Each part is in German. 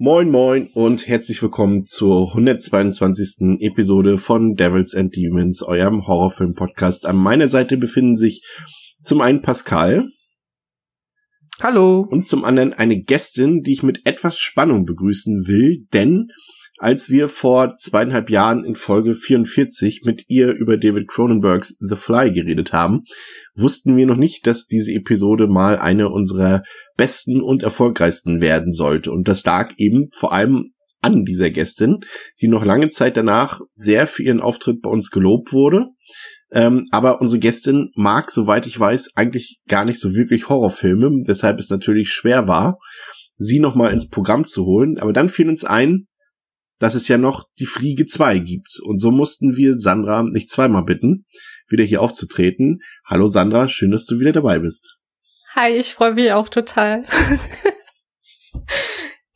Moin moin und herzlich willkommen zur 122. Episode von Devils and Demons, eurem Horrorfilm-Podcast. An meiner Seite befinden sich zum einen Pascal. Hallo. Und zum anderen eine Gästin, die ich mit etwas Spannung begrüßen will, denn als wir vor zweieinhalb Jahren in Folge 44 mit ihr über David Cronenbergs The Fly geredet haben, wussten wir noch nicht, dass diese Episode mal eine unserer besten und erfolgreichsten werden sollte. Und das lag eben vor allem an dieser Gästin, die noch lange Zeit danach sehr für ihren Auftritt bei uns gelobt wurde. Ähm, aber unsere Gästin mag, soweit ich weiß, eigentlich gar nicht so wirklich Horrorfilme, weshalb es natürlich schwer war, sie nochmal ins Programm zu holen. Aber dann fiel uns ein, dass es ja noch die Fliege 2 gibt. Und so mussten wir Sandra nicht zweimal bitten, wieder hier aufzutreten. Hallo Sandra, schön, dass du wieder dabei bist. Hi, ich freue mich auch total.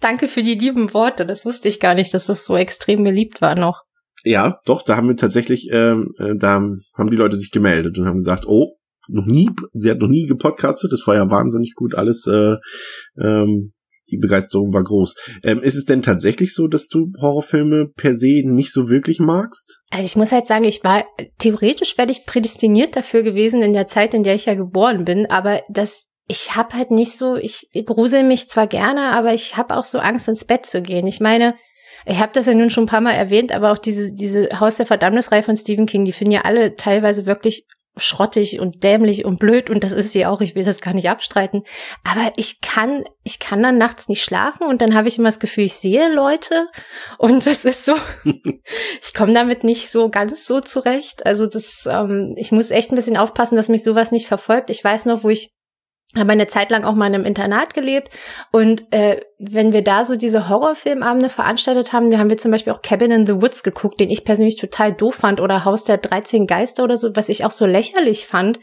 Danke für die lieben Worte. Das wusste ich gar nicht, dass das so extrem beliebt war noch. Ja, doch, da haben wir tatsächlich, ähm, äh, da haben die Leute sich gemeldet und haben gesagt, oh, noch nie, sie hat noch nie gepodcastet, das war ja wahnsinnig gut alles, äh, ähm, die Begeisterung war groß. Ähm, ist es denn tatsächlich so, dass du Horrorfilme per se nicht so wirklich magst? Also ich muss halt sagen, ich war theoretisch wäre ich prädestiniert dafür gewesen in der Zeit, in der ich ja geboren bin, aber das ich habe halt nicht so, ich grusel mich zwar gerne, aber ich habe auch so Angst ins Bett zu gehen. Ich meine, ich habe das ja nun schon ein paar Mal erwähnt, aber auch diese diese Haus der Verdammnisreihe von Stephen King, die finden ja alle teilweise wirklich schrottig und dämlich und blöd und das ist sie auch, ich will das gar nicht abstreiten, aber ich kann ich kann dann nachts nicht schlafen und dann habe ich immer das Gefühl, ich sehe Leute und das ist so ich komme damit nicht so ganz so zurecht, also das ähm, ich muss echt ein bisschen aufpassen, dass mich sowas nicht verfolgt. Ich weiß noch, wo ich habe eine Zeit lang auch mal in einem Internat gelebt und äh, wenn wir da so diese Horrorfilmabende veranstaltet haben, wir haben wir zum Beispiel auch Cabin in the Woods geguckt, den ich persönlich total doof fand oder Haus der 13 Geister oder so, was ich auch so lächerlich fand.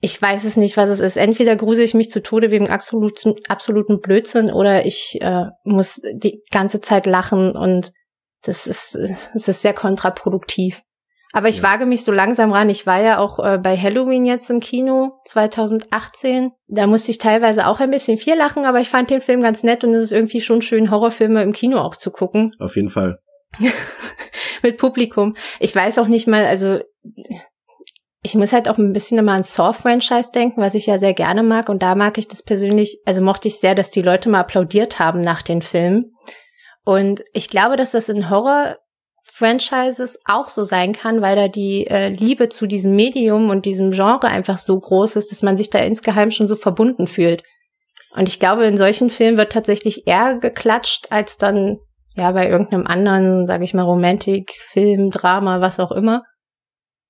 Ich weiß es nicht, was es ist. Entweder grusel ich mich zu Tode wegen absoluten, absoluten Blödsinn oder ich äh, muss die ganze Zeit lachen und das ist, es ist sehr kontraproduktiv. Aber ich ja. wage mich so langsam ran. Ich war ja auch äh, bei Halloween jetzt im Kino 2018. Da musste ich teilweise auch ein bisschen viel lachen, aber ich fand den Film ganz nett und es ist irgendwie schon schön, Horrorfilme im Kino auch zu gucken. Auf jeden Fall. Mit Publikum. Ich weiß auch nicht mal, also ich muss halt auch ein bisschen immer an Saw-Franchise denken, was ich ja sehr gerne mag. Und da mag ich das persönlich, also mochte ich sehr, dass die Leute mal applaudiert haben nach den Filmen. Und ich glaube, dass das in Horror Franchises auch so sein kann, weil da die äh, Liebe zu diesem Medium und diesem Genre einfach so groß ist, dass man sich da insgeheim schon so verbunden fühlt. Und ich glaube, in solchen Filmen wird tatsächlich eher geklatscht, als dann ja bei irgendeinem anderen, sage ich mal, Romantik, Film, Drama, was auch immer.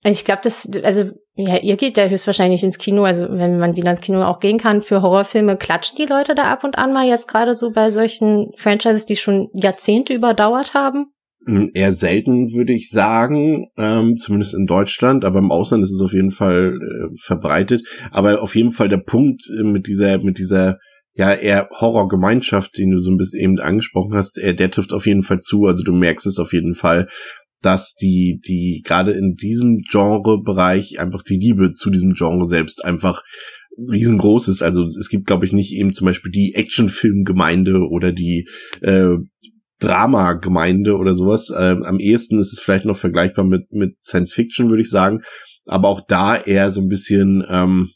Und ich glaube, das, also ja, ihr geht ja höchstwahrscheinlich ins Kino, also wenn man wieder ins Kino auch gehen kann für Horrorfilme, klatschen die Leute da ab und an mal jetzt gerade so bei solchen Franchises, die schon Jahrzehnte überdauert haben? Hm, eher selten, würde ich sagen, ähm, zumindest in Deutschland, aber im Ausland ist es auf jeden Fall äh, verbreitet. Aber auf jeden Fall der Punkt äh, mit dieser, mit dieser ja eher Horrorgemeinschaft, den du so ein bisschen eben angesprochen hast, äh, der trifft auf jeden Fall zu. Also du merkst es auf jeden Fall, dass die, die gerade in diesem Genrebereich einfach die Liebe zu diesem Genre selbst einfach riesengroß ist. Also es gibt, glaube ich, nicht eben zum Beispiel die Actionfilmgemeinde oder die äh, Drama-Gemeinde oder sowas. Ähm, am ehesten ist es vielleicht noch vergleichbar mit, mit Science Fiction, würde ich sagen. Aber auch da eher so ein bisschen, ähm,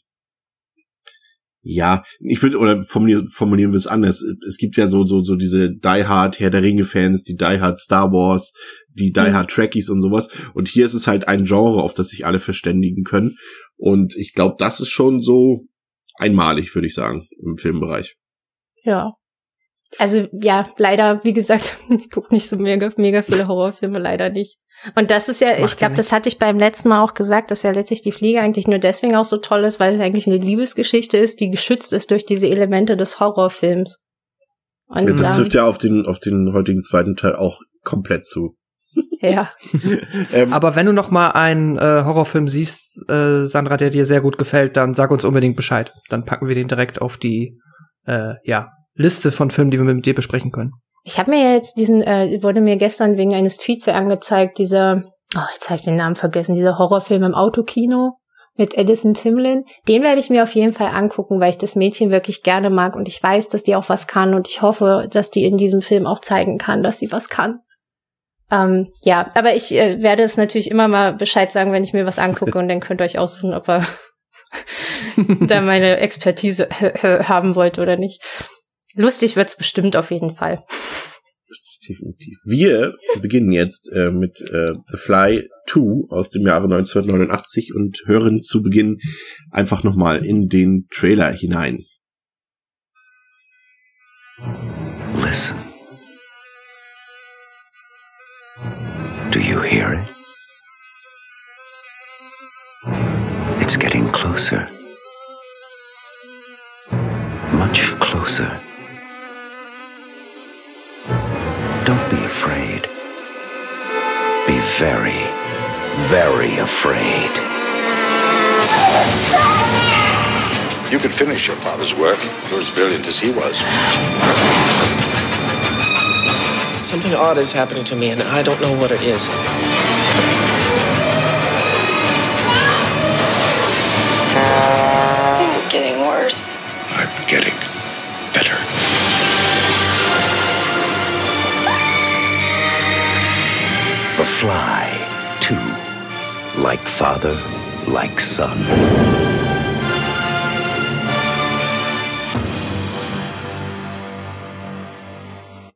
ja, ich würde, oder formulieren, formulieren wir es anders. Es gibt ja so, so, so diese Die Hard Herr der Ringe-Fans, die Die Hard Star Wars, die Die Hard Trekkies und sowas. Und hier ist es halt ein Genre, auf das sich alle verständigen können. Und ich glaube, das ist schon so einmalig, würde ich sagen, im Filmbereich. Ja, also ja, leider, wie gesagt, ich gucke nicht so mega, mega viele Horrorfilme, leider nicht. Und das ist ja, Macht ich glaube, das hatte ich beim letzten Mal auch gesagt, dass ja letztlich die Fliege eigentlich nur deswegen auch so toll ist, weil es eigentlich eine Liebesgeschichte ist, die geschützt ist durch diese Elemente des Horrorfilms. Und, ja, das trifft ja auf den, auf den heutigen zweiten Teil auch komplett zu. Ja. ähm, Aber wenn du noch mal einen äh, Horrorfilm siehst, äh, Sandra, der dir sehr gut gefällt, dann sag uns unbedingt Bescheid. Dann packen wir den direkt auf die äh, ja, Liste von Filmen, die wir mit dir besprechen können. Ich habe mir jetzt diesen, äh, wurde mir gestern wegen eines Tweets angezeigt, dieser, oh, jetzt habe ich den Namen vergessen, dieser Horrorfilm im Autokino mit Edison Timlin. Den werde ich mir auf jeden Fall angucken, weil ich das Mädchen wirklich gerne mag und ich weiß, dass die auch was kann und ich hoffe, dass die in diesem Film auch zeigen kann, dass sie was kann. Ähm, ja, aber ich äh, werde es natürlich immer mal Bescheid sagen, wenn ich mir was angucke und dann könnt ihr euch aussuchen, ob ihr da meine Expertise haben wollt oder nicht. Lustig wird's bestimmt auf jeden Fall. Definitiv. Wir beginnen jetzt äh, mit äh, The Fly 2 aus dem Jahre 1989 und hören zu Beginn einfach nochmal in den Trailer hinein. Listen. Do you hear it? It's getting closer. Much closer. Don't be afraid. Be very, very afraid. You could finish your father's work. You're as brilliant as he was. Something odd is happening to me, and I don't know what it is. Fly, too. Like father, like son.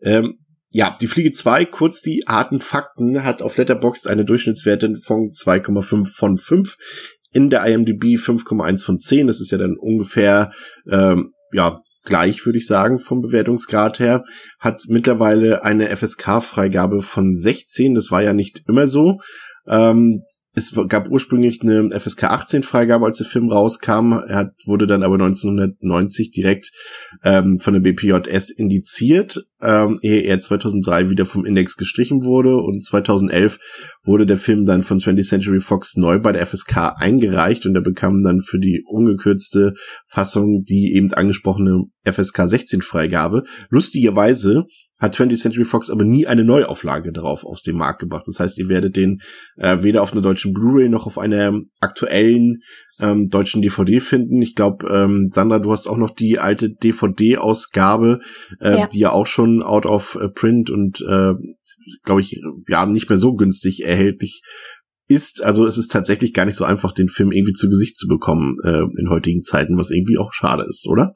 Ähm, ja, die Fliege 2, kurz die harten Fakten, hat auf Letterboxd eine Durchschnittswerte von 2,5 von 5. In der IMDb 5,1 von 10. Das ist ja dann ungefähr, ähm, ja, gleich, würde ich sagen, vom Bewertungsgrad her. Hat mittlerweile eine FSK-Freigabe von 16. Das war ja nicht immer so. Ähm, es gab ursprünglich eine FSK 18 Freigabe, als der Film rauskam. Er hat, wurde dann aber 1990 direkt ähm, von der BPJS indiziert, ähm, ehe er 2003 wieder vom Index gestrichen wurde. Und 2011 wurde der Film dann von 20th Century Fox neu bei der FSK eingereicht und er bekam dann für die ungekürzte Fassung die eben angesprochene FSK 16 Freigabe. Lustigerweise hat 20th Century Fox aber nie eine Neuauflage darauf aus dem Markt gebracht. Das heißt, ihr werdet den äh, weder auf einer deutschen Blu-ray noch auf einer aktuellen ähm, deutschen DVD finden. Ich glaube, ähm, Sandra, du hast auch noch die alte DVD-Ausgabe, äh, ja. die ja auch schon out of äh, print und äh, glaube ich, ja, nicht mehr so günstig erhältlich ist. Also es ist tatsächlich gar nicht so einfach, den Film irgendwie zu Gesicht zu bekommen äh, in heutigen Zeiten, was irgendwie auch schade ist, oder?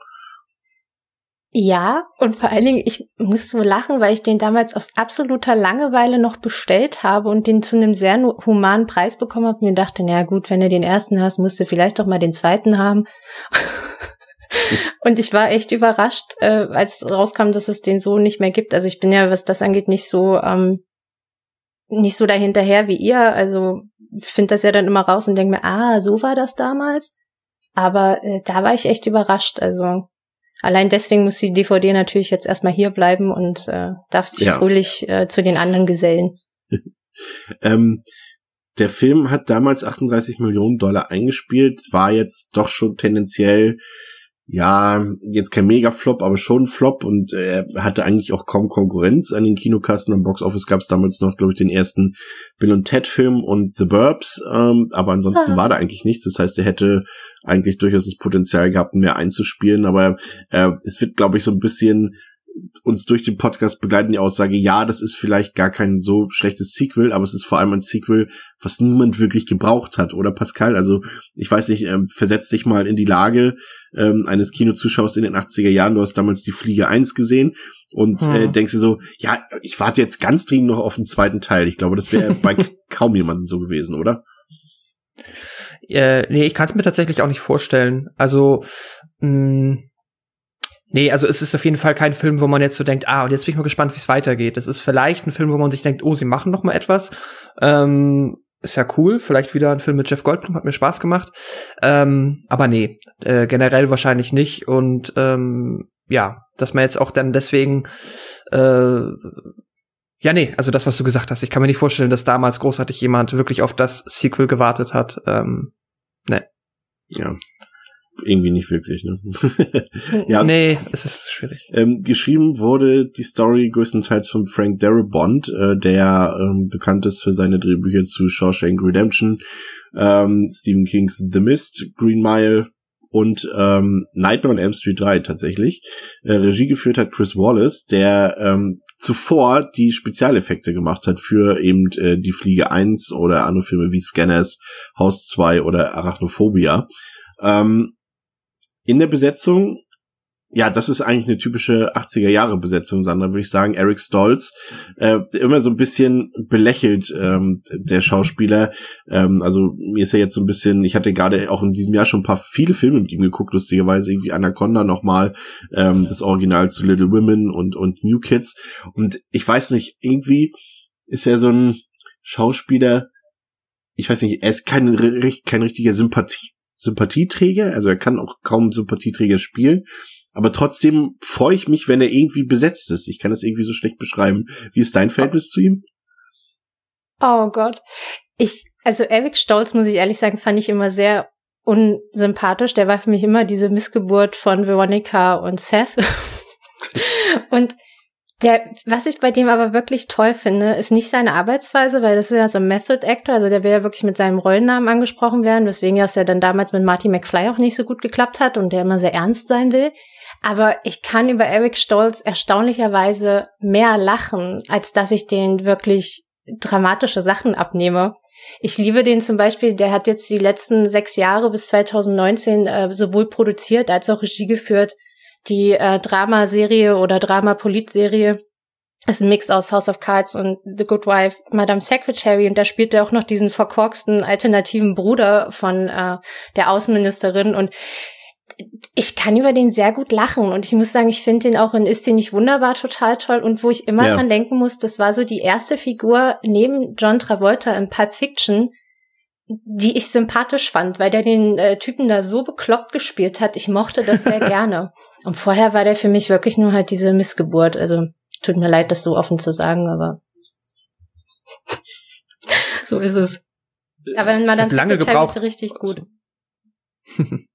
Ja, und vor allen Dingen, ich muss so lachen, weil ich den damals aus absoluter Langeweile noch bestellt habe und den zu einem sehr humanen Preis bekommen habe und mir dachte, na gut, wenn du den ersten hast, musst du vielleicht doch mal den zweiten haben. und ich war echt überrascht, äh, als rauskam, dass es den so nicht mehr gibt. Also ich bin ja, was das angeht, nicht so, ähm, nicht so dahinterher wie ihr. Also finde das ja dann immer raus und denke mir, ah, so war das damals. Aber äh, da war ich echt überrascht. Also Allein deswegen muss die DVD natürlich jetzt erstmal hier bleiben und äh, darf sich ja. fröhlich äh, zu den anderen gesellen. ähm, der Film hat damals 38 Millionen Dollar eingespielt, war jetzt doch schon tendenziell ja, jetzt kein Mega-Flop, aber schon Flop und er hatte eigentlich auch kaum Konkurrenz an den Kinokassen. Am Box-Office gab es damals noch, glaube ich, den ersten Bill und Ted-Film und The Burbs, ähm, aber ansonsten Aha. war da eigentlich nichts. Das heißt, er hätte eigentlich durchaus das Potenzial gehabt, mehr einzuspielen, aber äh, es wird, glaube ich, so ein bisschen uns durch den Podcast begleiten die Aussage, ja, das ist vielleicht gar kein so schlechtes Sequel, aber es ist vor allem ein Sequel, was niemand wirklich gebraucht hat, oder Pascal? Also ich weiß nicht, ähm, versetz dich mal in die Lage ähm, eines Kinozuschauers in den 80er Jahren, du hast damals die Fliege 1 gesehen und hm. äh, denkst dir so, ja, ich warte jetzt ganz dringend noch auf den zweiten Teil. Ich glaube, das wäre bei kaum jemandem so gewesen, oder? Äh, nee, ich kann es mir tatsächlich auch nicht vorstellen. Also mh, Nee, also es ist auf jeden Fall kein Film, wo man jetzt so denkt, ah, und jetzt bin ich mal gespannt, wie es weitergeht. Es ist vielleicht ein Film, wo man sich denkt, oh, sie machen noch mal etwas. Ähm, ist ja cool, vielleicht wieder ein Film mit Jeff Goldblum, hat mir Spaß gemacht. Ähm, aber nee, äh, generell wahrscheinlich nicht. Und ähm, ja, dass man jetzt auch dann deswegen äh, Ja, nee, also das, was du gesagt hast. Ich kann mir nicht vorstellen, dass damals großartig jemand wirklich auf das Sequel gewartet hat. Ähm, nee. Ja. Irgendwie nicht wirklich, ne? ja. Nee, es ist schwierig. Ähm, geschrieben wurde die Story größtenteils von Frank Darabont, äh, der ähm, bekannt ist für seine Drehbücher zu Shawshank Redemption, ähm, Stephen Kings The Mist, Green Mile und ähm, Nightmare on Elm Street 3 tatsächlich. Äh, Regie geführt hat Chris Wallace, der ähm, zuvor die Spezialeffekte gemacht hat für eben äh, die Fliege 1 oder andere Filme wie Scanners, Haus 2 oder Arachnophobia. Ähm, in der Besetzung ja, das ist eigentlich eine typische 80er Jahre Besetzung, Sandra, würde ich sagen. Eric Stolz, äh, immer so ein bisschen belächelt, ähm, der Schauspieler. Ähm, also mir ist er jetzt so ein bisschen, ich hatte gerade auch in diesem Jahr schon ein paar viele Filme mit ihm geguckt, lustigerweise irgendwie Anaconda nochmal, ähm, das Original zu Little Women und, und New Kids. Und ich weiß nicht, irgendwie ist er so ein Schauspieler, ich weiß nicht, er ist kein, kein richtiger Sympathie, Sympathieträger, also er kann auch kaum Sympathieträger spielen aber trotzdem freue ich mich, wenn er irgendwie besetzt ist. Ich kann das irgendwie so schlecht beschreiben. Wie ist dein Verhältnis zu ihm? Oh Gott. Ich, also Eric Stolz, muss ich ehrlich sagen, fand ich immer sehr unsympathisch. Der war für mich immer diese Missgeburt von Veronica und Seth. und der, was ich bei dem aber wirklich toll finde, ist nicht seine Arbeitsweise, weil das ist ja so ein Method Actor, also der will ja wirklich mit seinem Rollennamen angesprochen werden, weswegen ja es ja dann damals mit Marty McFly auch nicht so gut geklappt hat und der immer sehr ernst sein will. Aber ich kann über Eric Stolz erstaunlicherweise mehr lachen, als dass ich den wirklich dramatische Sachen abnehme. Ich liebe den zum Beispiel, der hat jetzt die letzten sechs Jahre bis 2019 äh, sowohl produziert als auch Regie geführt. Die äh, Dramaserie oder Drama-Polit-Serie ist ein Mix aus House of Cards und The Good Wife, Madame Secretary und da spielt er auch noch diesen verkorksten alternativen Bruder von äh, der Außenministerin und ich kann über den sehr gut lachen und ich muss sagen, ich finde den auch in Ist den nicht wunderbar total toll und wo ich immer ja. dran denken muss, das war so die erste Figur neben John Travolta in Pulp Fiction, die ich sympathisch fand, weil der den äh, Typen da so bekloppt gespielt hat. Ich mochte das sehr gerne. Und vorher war der für mich wirklich nur halt diese Missgeburt. Also tut mir leid, das so offen zu sagen, aber so ist es. Aber in Madame lange gebraucht. ist richtig gut.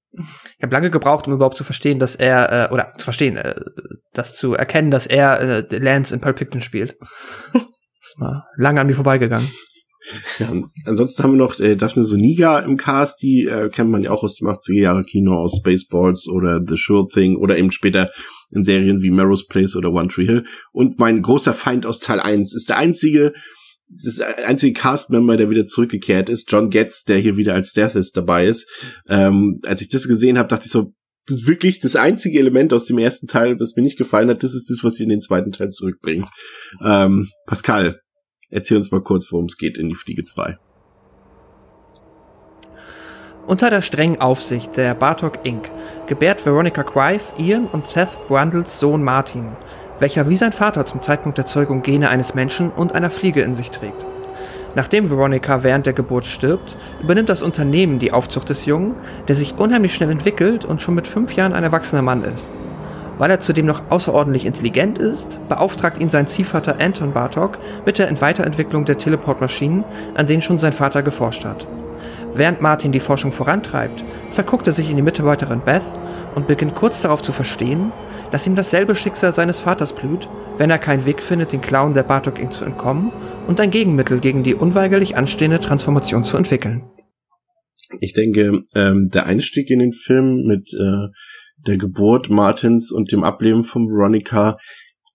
Ich habe lange gebraucht, um überhaupt zu verstehen, dass er, äh, oder zu verstehen, äh, das zu erkennen, dass er äh, Lance in Pulp Fiction spielt. das ist mal lange an mir vorbeigegangen. Ja, ansonsten haben wir noch äh, Daphne Soniga im Cast, die äh, kennt man ja auch aus dem 80er Jahre Kino, aus Spaceballs oder The Sure Thing oder eben später in Serien wie Melrose Place oder One Tree Hill. Und mein großer Feind aus Teil 1 ist der einzige, das einzige Cast-Member, der wieder zurückgekehrt ist, John Getz, der hier wieder als Deathis dabei ist. Ähm, als ich das gesehen habe, dachte ich so, das wirklich das einzige Element aus dem ersten Teil, das mir nicht gefallen hat, das ist das, was sie in den zweiten Teil zurückbringt. Ähm, Pascal, erzähl uns mal kurz, worum es geht in die Fliege 2. Unter der strengen Aufsicht der Bartok Inc. gebärt Veronica Quive Ian und Seth Brundles Sohn Martin – welcher wie sein Vater zum Zeitpunkt der Zeugung Gene eines Menschen und einer Fliege in sich trägt. Nachdem Veronica während der Geburt stirbt, übernimmt das Unternehmen die Aufzucht des Jungen, der sich unheimlich schnell entwickelt und schon mit fünf Jahren ein erwachsener Mann ist. Weil er zudem noch außerordentlich intelligent ist, beauftragt ihn sein Ziehvater Anton Bartok mit der Weiterentwicklung der Teleportmaschinen, an denen schon sein Vater geforscht hat. Während Martin die Forschung vorantreibt, verguckt er sich in die Mitarbeiterin Beth und beginnt kurz darauf zu verstehen, dass ihm dasselbe Schicksal seines Vaters blüht, wenn er keinen Weg findet, den Clown der Bartok Inc. zu entkommen und ein Gegenmittel gegen die unweigerlich anstehende Transformation zu entwickeln. Ich denke, ähm, der Einstieg in den Film mit äh, der Geburt Martins und dem Ableben von Veronica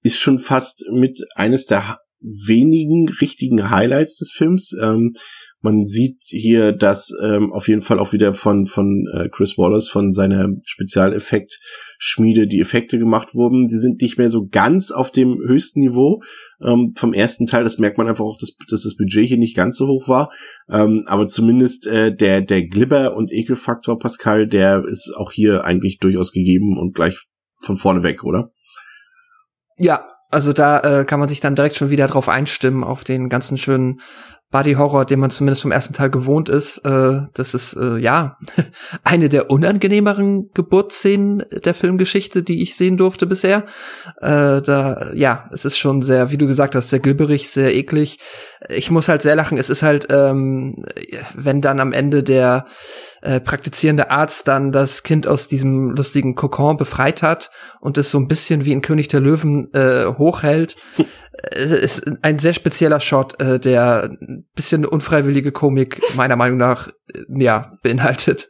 ist schon fast mit eines der wenigen richtigen Highlights des Films. Ähm, man sieht hier, dass ähm, auf jeden Fall auch wieder von, von äh, Chris Wallace, von seiner Spezialeffekt-Schmiede die Effekte gemacht wurden. Sie sind nicht mehr so ganz auf dem höchsten Niveau ähm, vom ersten Teil. Das merkt man einfach auch, dass, dass das Budget hier nicht ganz so hoch war. Ähm, aber zumindest äh, der, der Glibber- und Ekelfaktor Pascal, der ist auch hier eigentlich durchaus gegeben und gleich von vorne weg, oder? Ja, also da äh, kann man sich dann direkt schon wieder drauf einstimmen, auf den ganzen schönen Body Horror, den man zumindest vom ersten Teil gewohnt ist. Äh, das ist äh, ja eine der unangenehmeren Geburtsszenen der Filmgeschichte, die ich sehen durfte bisher. Äh, da ja, es ist schon sehr, wie du gesagt hast, sehr glibberig, sehr eklig. Ich muss halt sehr lachen. Es ist halt, ähm, wenn dann am Ende der äh, praktizierende Arzt dann das Kind aus diesem lustigen Kokon befreit hat und es so ein bisschen wie in König der Löwen äh, hochhält. es ist ein sehr spezieller Shot, äh, der ein bisschen unfreiwillige Komik meiner Meinung nach äh, ja beinhaltet.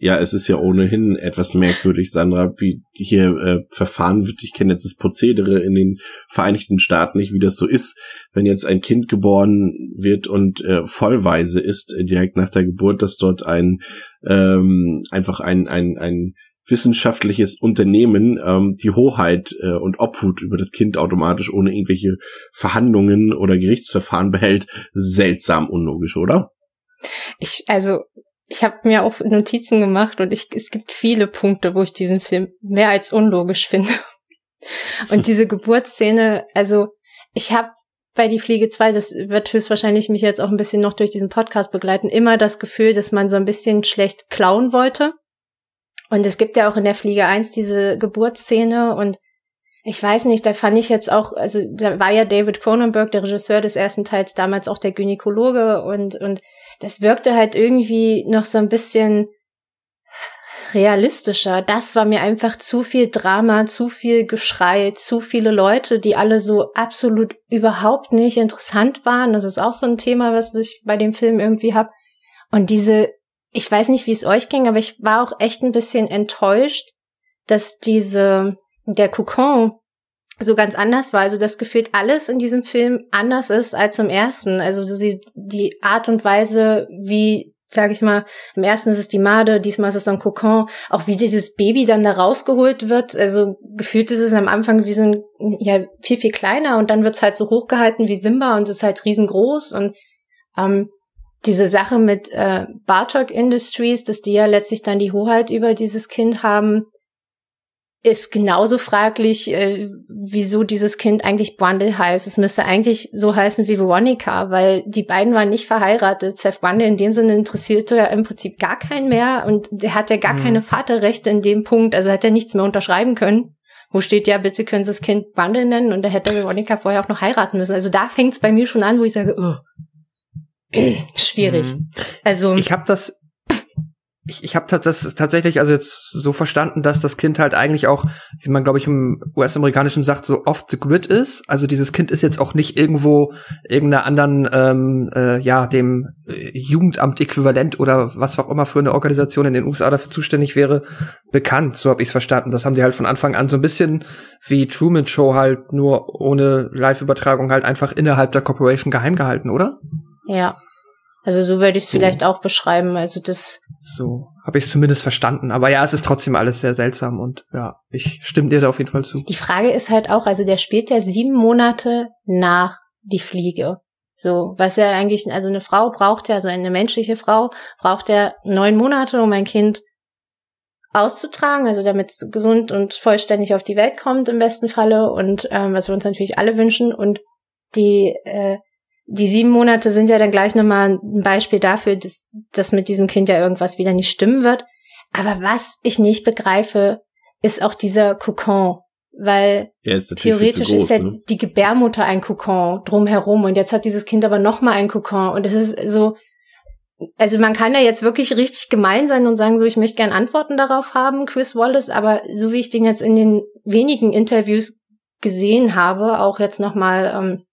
Ja, es ist ja ohnehin etwas merkwürdig, Sandra, wie hier äh, verfahren wird. Ich kenne jetzt das Prozedere in den Vereinigten Staaten nicht, wie das so ist, wenn jetzt ein Kind geboren wird und äh, vollweise ist, äh, direkt nach der Geburt, dass dort ein ähm, einfach ein, ein, ein wissenschaftliches Unternehmen ähm, die Hoheit äh, und Obhut über das Kind automatisch ohne irgendwelche Verhandlungen oder Gerichtsverfahren behält. Seltsam unlogisch, oder? Ich, also, ich habe mir auch Notizen gemacht und ich, es gibt viele Punkte, wo ich diesen Film mehr als unlogisch finde. Und diese Geburtsszene, also ich habe bei Die Fliege 2, das wird höchstwahrscheinlich mich jetzt auch ein bisschen noch durch diesen Podcast begleiten, immer das Gefühl, dass man so ein bisschen schlecht klauen wollte. Und es gibt ja auch in der Fliege 1 diese Geburtsszene und ich weiß nicht, da fand ich jetzt auch, also da war ja David Cronenberg, der Regisseur des ersten Teils, damals auch der Gynäkologe und, und das wirkte halt irgendwie noch so ein bisschen realistischer. Das war mir einfach zu viel Drama, zu viel Geschrei, zu viele Leute, die alle so absolut überhaupt nicht interessant waren. Das ist auch so ein Thema, was ich bei dem Film irgendwie hab. Und diese, ich weiß nicht, wie es euch ging, aber ich war auch echt ein bisschen enttäuscht, dass diese, der Kokon so ganz anders war. Also das gefühlt alles in diesem Film anders ist als im ersten. Also die, die Art und Weise, wie sage ich mal, im ersten ist es die Made, diesmal ist es ein Kokon, auch wie dieses Baby dann da rausgeholt wird, also gefühlt ist es am Anfang wie so ein, ja, viel, viel kleiner und dann wird es halt so hochgehalten wie Simba und ist halt riesengroß und ähm, diese Sache mit äh, Bartok Industries, dass die ja letztlich dann die Hoheit über dieses Kind haben, ist genauso fraglich, äh, wieso dieses Kind eigentlich Brundle heißt. Es müsste eigentlich so heißen wie Veronica, weil die beiden waren nicht verheiratet. Seth Brundle in dem Sinne interessierte ja im Prinzip gar keinen mehr und der hat ja gar mhm. keine Vaterrechte in dem Punkt, also hat er nichts mehr unterschreiben können. Wo steht ja, bitte können Sie das Kind Brundle nennen und da hätte Veronica vorher auch noch heiraten müssen. Also da fängt es bei mir schon an, wo ich sage, oh, schwierig. Mhm. Also ich habe das ich, ich habe das tatsächlich also jetzt so verstanden, dass das Kind halt eigentlich auch, wie man glaube ich im US-amerikanischen sagt, so off the grid ist. Also dieses Kind ist jetzt auch nicht irgendwo irgendeiner anderen, ähm, äh, ja, dem äh, Jugendamt-Äquivalent oder was auch immer für eine Organisation in den USA dafür zuständig wäre, bekannt. So habe ich es verstanden. Das haben die halt von Anfang an so ein bisschen wie Truman Show halt nur ohne Live-Übertragung halt einfach innerhalb der Corporation geheim gehalten, oder? Ja. Also so würde ich es so. vielleicht auch beschreiben. Also das. So habe ich es zumindest verstanden. Aber ja, es ist trotzdem alles sehr seltsam und ja, ich stimme dir da auf jeden Fall zu. Die Frage ist halt auch, also der spielt ja sieben Monate nach die Fliege. So, was ja eigentlich, also eine Frau braucht ja, also eine menschliche Frau braucht ja neun Monate, um ein Kind auszutragen, also damit es gesund und vollständig auf die Welt kommt im besten Falle und ähm, was wir uns natürlich alle wünschen und die äh, die sieben Monate sind ja dann gleich nochmal ein Beispiel dafür, dass, dass mit diesem Kind ja irgendwas wieder nicht stimmen wird. Aber was ich nicht begreife, ist auch dieser Kokon. Weil theoretisch groß, ist ja ne? die Gebärmutter ein Kokon drumherum und jetzt hat dieses Kind aber nochmal ein Kokon und es ist so, also man kann ja jetzt wirklich richtig gemein sein und sagen, so ich möchte gern Antworten darauf haben, Chris Wallace, aber so wie ich den jetzt in den wenigen Interviews gesehen habe, auch jetzt nochmal ähm,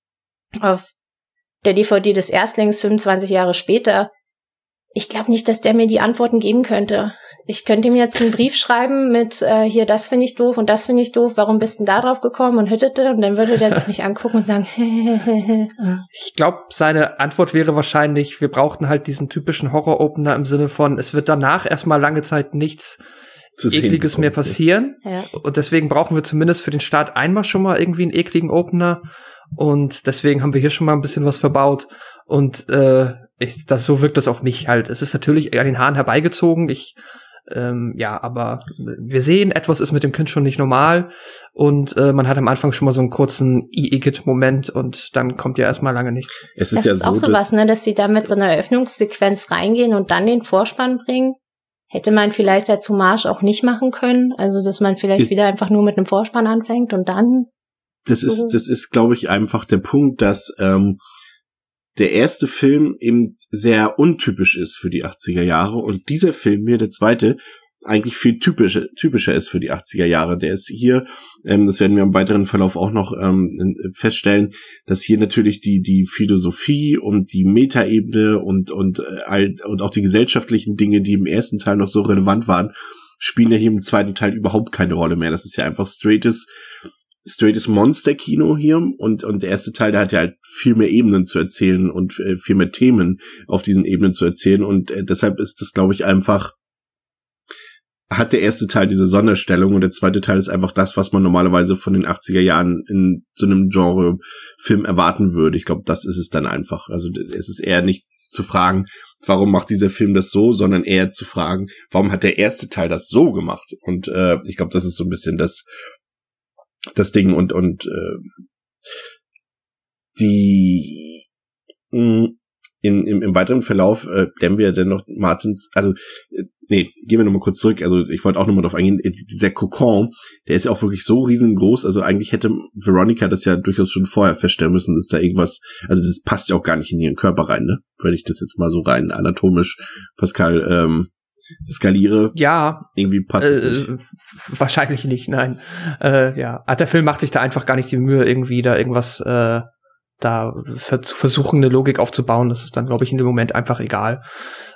auf der DVD des Erstlings 25 Jahre später, ich glaube nicht, dass der mir die Antworten geben könnte. Ich könnte ihm jetzt einen Brief schreiben mit äh, hier, das finde ich doof und das finde ich doof, warum bist du da drauf gekommen und hüttete und dann würde der mich angucken und sagen, ich glaube, seine Antwort wäre wahrscheinlich, wir brauchten halt diesen typischen Horror-Opener im Sinne von, es wird danach erstmal lange Zeit nichts Ekliges mehr passieren. Ja. Und deswegen brauchen wir zumindest für den Start einmal schon mal irgendwie einen ekligen Opener. Und deswegen haben wir hier schon mal ein bisschen was verbaut. Und äh, ich, das so wirkt das auf mich halt. Es ist natürlich an den Haaren herbeigezogen. Ich Ähm, ja, aber wir sehen, etwas ist mit dem Kind schon nicht normal und äh, man hat am Anfang schon mal so einen kurzen Igitt-Moment und dann kommt ja erstmal lange nichts. Es ist Das ja ist so, auch so dass, was, ne, dass sie da mit so einer Eröffnungssequenz reingehen und dann den Vorspann bringen. Hätte man vielleicht als Hommage auch nicht machen können. Also, dass man vielleicht Ich- wieder einfach nur mit einem Vorspann anfängt und dann. Das ist, so- das ist, glaube ich, einfach der Punkt, dass ähm, der erste Film eben sehr untypisch ist für die 80er Jahre und dieser Film hier, der zweite, eigentlich viel typischer, typischer ist für die 80er Jahre. Der ist hier, ähm, das werden wir im weiteren Verlauf auch noch ähm, feststellen, dass hier natürlich die die Philosophie und die Metaebene und und äh, und auch die gesellschaftlichen Dinge, die im ersten Teil noch so relevant waren, spielen ja hier im zweiten Teil überhaupt keine Rolle mehr. Das ist ja einfach straightes straightes Monster-Kino hier und, und der erste Teil, der hat ja halt viel mehr Ebenen zu erzählen und äh, viel mehr Themen auf diesen Ebenen zu erzählen und äh, deshalb ist das, glaube ich, einfach hat der erste Teil diese Sonderstellung und der zweite Teil ist einfach das, was man normalerweise von den 80er Jahren in so einem Genre-Film erwarten würde. Ich glaube, das ist es dann einfach. Also es ist eher nicht zu fragen, warum macht dieser Film das so, sondern eher zu fragen, warum hat der erste Teil das so gemacht? Und äh, ich glaube, das ist so ein bisschen das, das Ding und und äh, die mh, in, im, im weiteren Verlauf äh, lernen wir dann noch Martins, also äh, nee, gehen wir nochmal kurz zurück, also ich wollte auch nochmal drauf eingehen, äh, dieser Kokon, der ist ja auch wirklich so riesengroß, also eigentlich hätte Veronica das ja durchaus schon vorher feststellen müssen, dass da irgendwas, also das passt ja auch gar nicht in ihren Körper rein, ne, wenn ich das jetzt mal so rein anatomisch, Pascal, ähm, skaliere, Ja, irgendwie passt es nicht. äh, wahrscheinlich nicht, nein. Äh, ja, Ah, der Film macht sich da einfach gar nicht die Mühe, irgendwie da irgendwas äh, da ver zu versuchen, eine Logik aufzubauen. Das ist dann, glaube ich, in dem Moment einfach egal.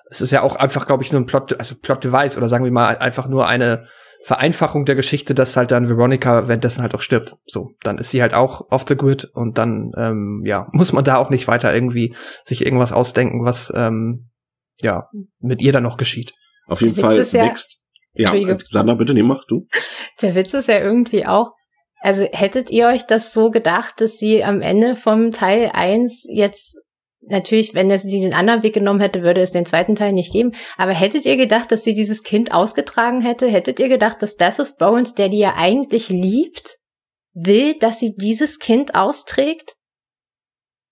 Es ist ja auch einfach, glaube ich, nur ein Plot, also Plot-Device oder sagen wir mal einfach nur eine Vereinfachung der Geschichte, dass halt dann Veronica währenddessen halt auch stirbt. So, dann ist sie halt auch off the grid und dann, ähm, ja, muss man da auch nicht weiter irgendwie sich irgendwas ausdenken, was, ähm, ja, mit ihr dann noch geschieht. Auf jeden Fall ja- wächst. Ja, Entschuldige. Sandra, bitte, nee, mach du. Der Witz ist ja irgendwie auch, also hättet ihr euch das so gedacht, dass sie am Ende vom Teil 1 jetzt, natürlich, wenn sie den anderen Weg genommen hätte, würde es den zweiten Teil nicht geben, aber hättet ihr gedacht, dass sie dieses Kind ausgetragen hätte? Hättet ihr gedacht, dass Death of Bones, der die ja eigentlich liebt, will, dass sie dieses Kind austrägt?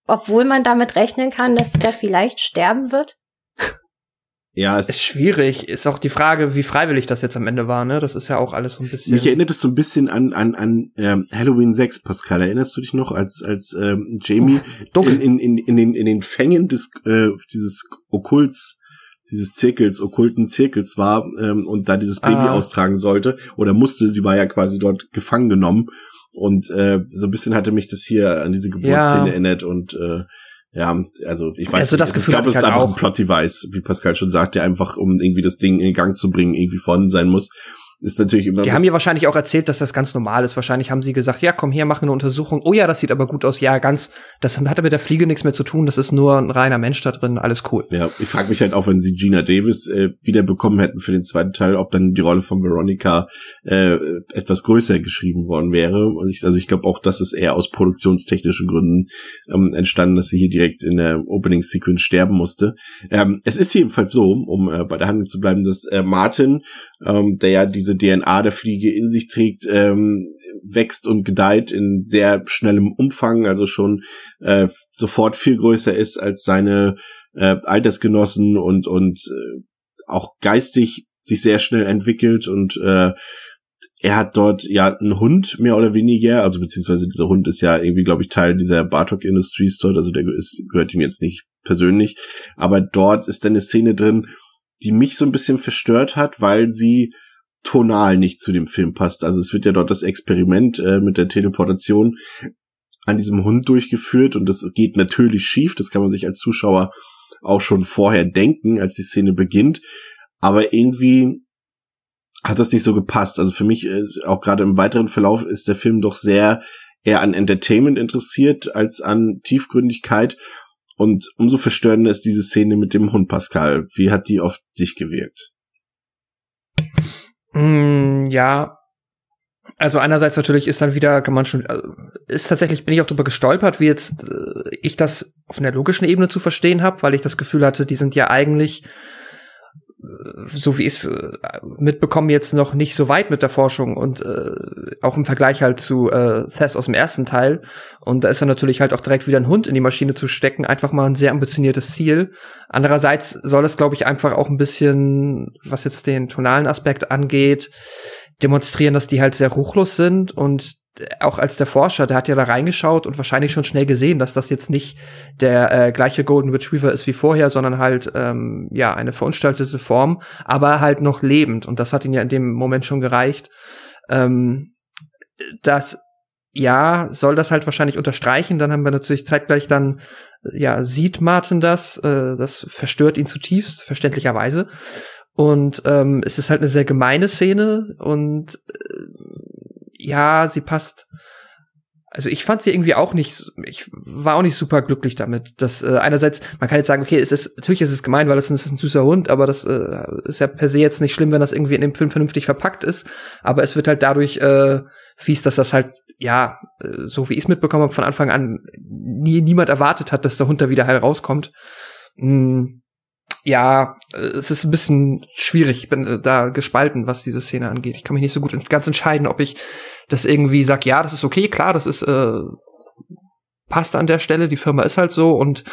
Obwohl man damit rechnen kann, dass sie da vielleicht sterben wird? Ja, es, Ist schwierig. Ist auch die Frage, wie freiwillig das jetzt am Ende war, ne? Das ist ja auch alles so ein bisschen. Mich erinnert es so ein bisschen an an an ähm, Halloween 6, Pascal. Erinnerst du dich noch, als als ähm, Jamie dunkel. in, in, in, in den in den Fängen des äh, dieses Okkults dieses Zirkels, okkulten Zirkels war ähm, und da dieses Baby Ah. austragen sollte oder musste, sie war ja quasi dort gefangen genommen und äh, so ein bisschen hatte mich das hier an diese Geburtsszene Ja. erinnert und äh, ja, also ich weiß Also das nicht, Gefühl ich glaube, es ist halt einfach ein auch. Plot-Device, wie Pascal schon sagt, der einfach, um irgendwie das Ding in Gang zu bringen, irgendwie vorhanden sein muss. Ist natürlich immer Die haben ihr wahrscheinlich auch erzählt, dass das ganz normal ist. Wahrscheinlich haben sie gesagt, ja, komm her, mach eine Untersuchung. Oh ja, das sieht aber gut aus. Ja, ganz, das hat mit der Fliege nichts mehr zu tun. Das ist nur ein reiner Mensch da drin. Alles cool. Ja, ich frage mich halt auch, wenn sie Gina Davis äh, wieder bekommen hätten für den zweiten Teil, ob dann die Rolle von Veronica äh, etwas größer geschrieben worden wäre. Ich, also ich glaube auch, das ist eher aus produktionstechnischen Gründen ähm, entstanden, dass sie hier direkt in der Opening Sequence sterben musste. Ähm, es ist jedenfalls so, um äh, bei der Handlung zu bleiben, dass äh, Martin, ähm, der ja diese DNA der Fliege in sich trägt, ähm, wächst und gedeiht in sehr schnellem Umfang, also schon äh, sofort viel größer ist als seine äh, Altersgenossen und und äh, auch geistig sich sehr schnell entwickelt und äh, er hat dort ja einen Hund mehr oder weniger, also beziehungsweise dieser Hund ist ja irgendwie, glaube ich, Teil dieser Bartok Industries dort, also der ist, gehört ihm jetzt nicht persönlich, aber dort ist dann eine Szene drin, die mich so ein bisschen verstört hat, weil sie tonal nicht zu dem Film passt. Also es wird ja dort das Experiment äh, mit der Teleportation an diesem Hund durchgeführt und das geht natürlich schief, das kann man sich als Zuschauer auch schon vorher denken, als die Szene beginnt, aber irgendwie hat das nicht so gepasst. Also für mich, äh, auch gerade im weiteren Verlauf, ist der Film doch sehr eher an Entertainment interessiert als an Tiefgründigkeit. Und umso verstörender ist diese Szene mit dem Hund Pascal. Wie hat die auf dich gewirkt? Mm, ja. Also einerseits natürlich ist dann wieder, kann man schon, also ist tatsächlich, bin ich auch drüber gestolpert, wie jetzt äh, ich das auf einer logischen Ebene zu verstehen habe, weil ich das Gefühl hatte, die sind ja eigentlich so wie ich es äh, mitbekommen, jetzt noch nicht so weit mit der Forschung und äh, auch im Vergleich halt zu äh, Thess aus dem ersten Teil. Und da ist dann natürlich halt auch direkt wieder ein Hund in die Maschine zu stecken, einfach mal ein sehr ambitioniertes Ziel. Andererseits soll es, glaube ich, einfach auch ein bisschen, was jetzt den tonalen Aspekt angeht, demonstrieren, dass die halt sehr ruchlos sind und auch als der Forscher, der hat ja da reingeschaut und wahrscheinlich schon schnell gesehen, dass das jetzt nicht der äh, gleiche Golden Retriever ist wie vorher, sondern halt ähm, ja eine verunstaltete Form, aber halt noch lebend. Und das hat ihn ja in dem Moment schon gereicht. Ähm, das ja soll das halt wahrscheinlich unterstreichen. Dann haben wir natürlich zeitgleich dann ja sieht Martin das, äh, das verstört ihn zutiefst, verständlicherweise. Und ähm, es ist halt eine sehr gemeine Szene und äh, ja, sie passt. Also ich fand sie irgendwie auch nicht, ich war auch nicht super glücklich damit. Dass äh, einerseits, man kann jetzt sagen, okay, es ist natürlich ist es gemein, weil es ist ein süßer Hund, aber das äh, ist ja per se jetzt nicht schlimm, wenn das irgendwie in dem Film vernünftig verpackt ist. Aber es wird halt dadurch äh, fies, dass das halt ja, äh, so wie ich es mitbekommen habe, von Anfang an nie niemand erwartet hat, dass der Hund da wieder heil rauskommt. Mm, ja, es ist ein bisschen schwierig. Ich bin äh, da gespalten, was diese Szene angeht. Ich kann mich nicht so gut ganz entscheiden, ob ich das irgendwie sag, ja, das ist okay, klar, das ist äh, passt an der Stelle. Die Firma ist halt so und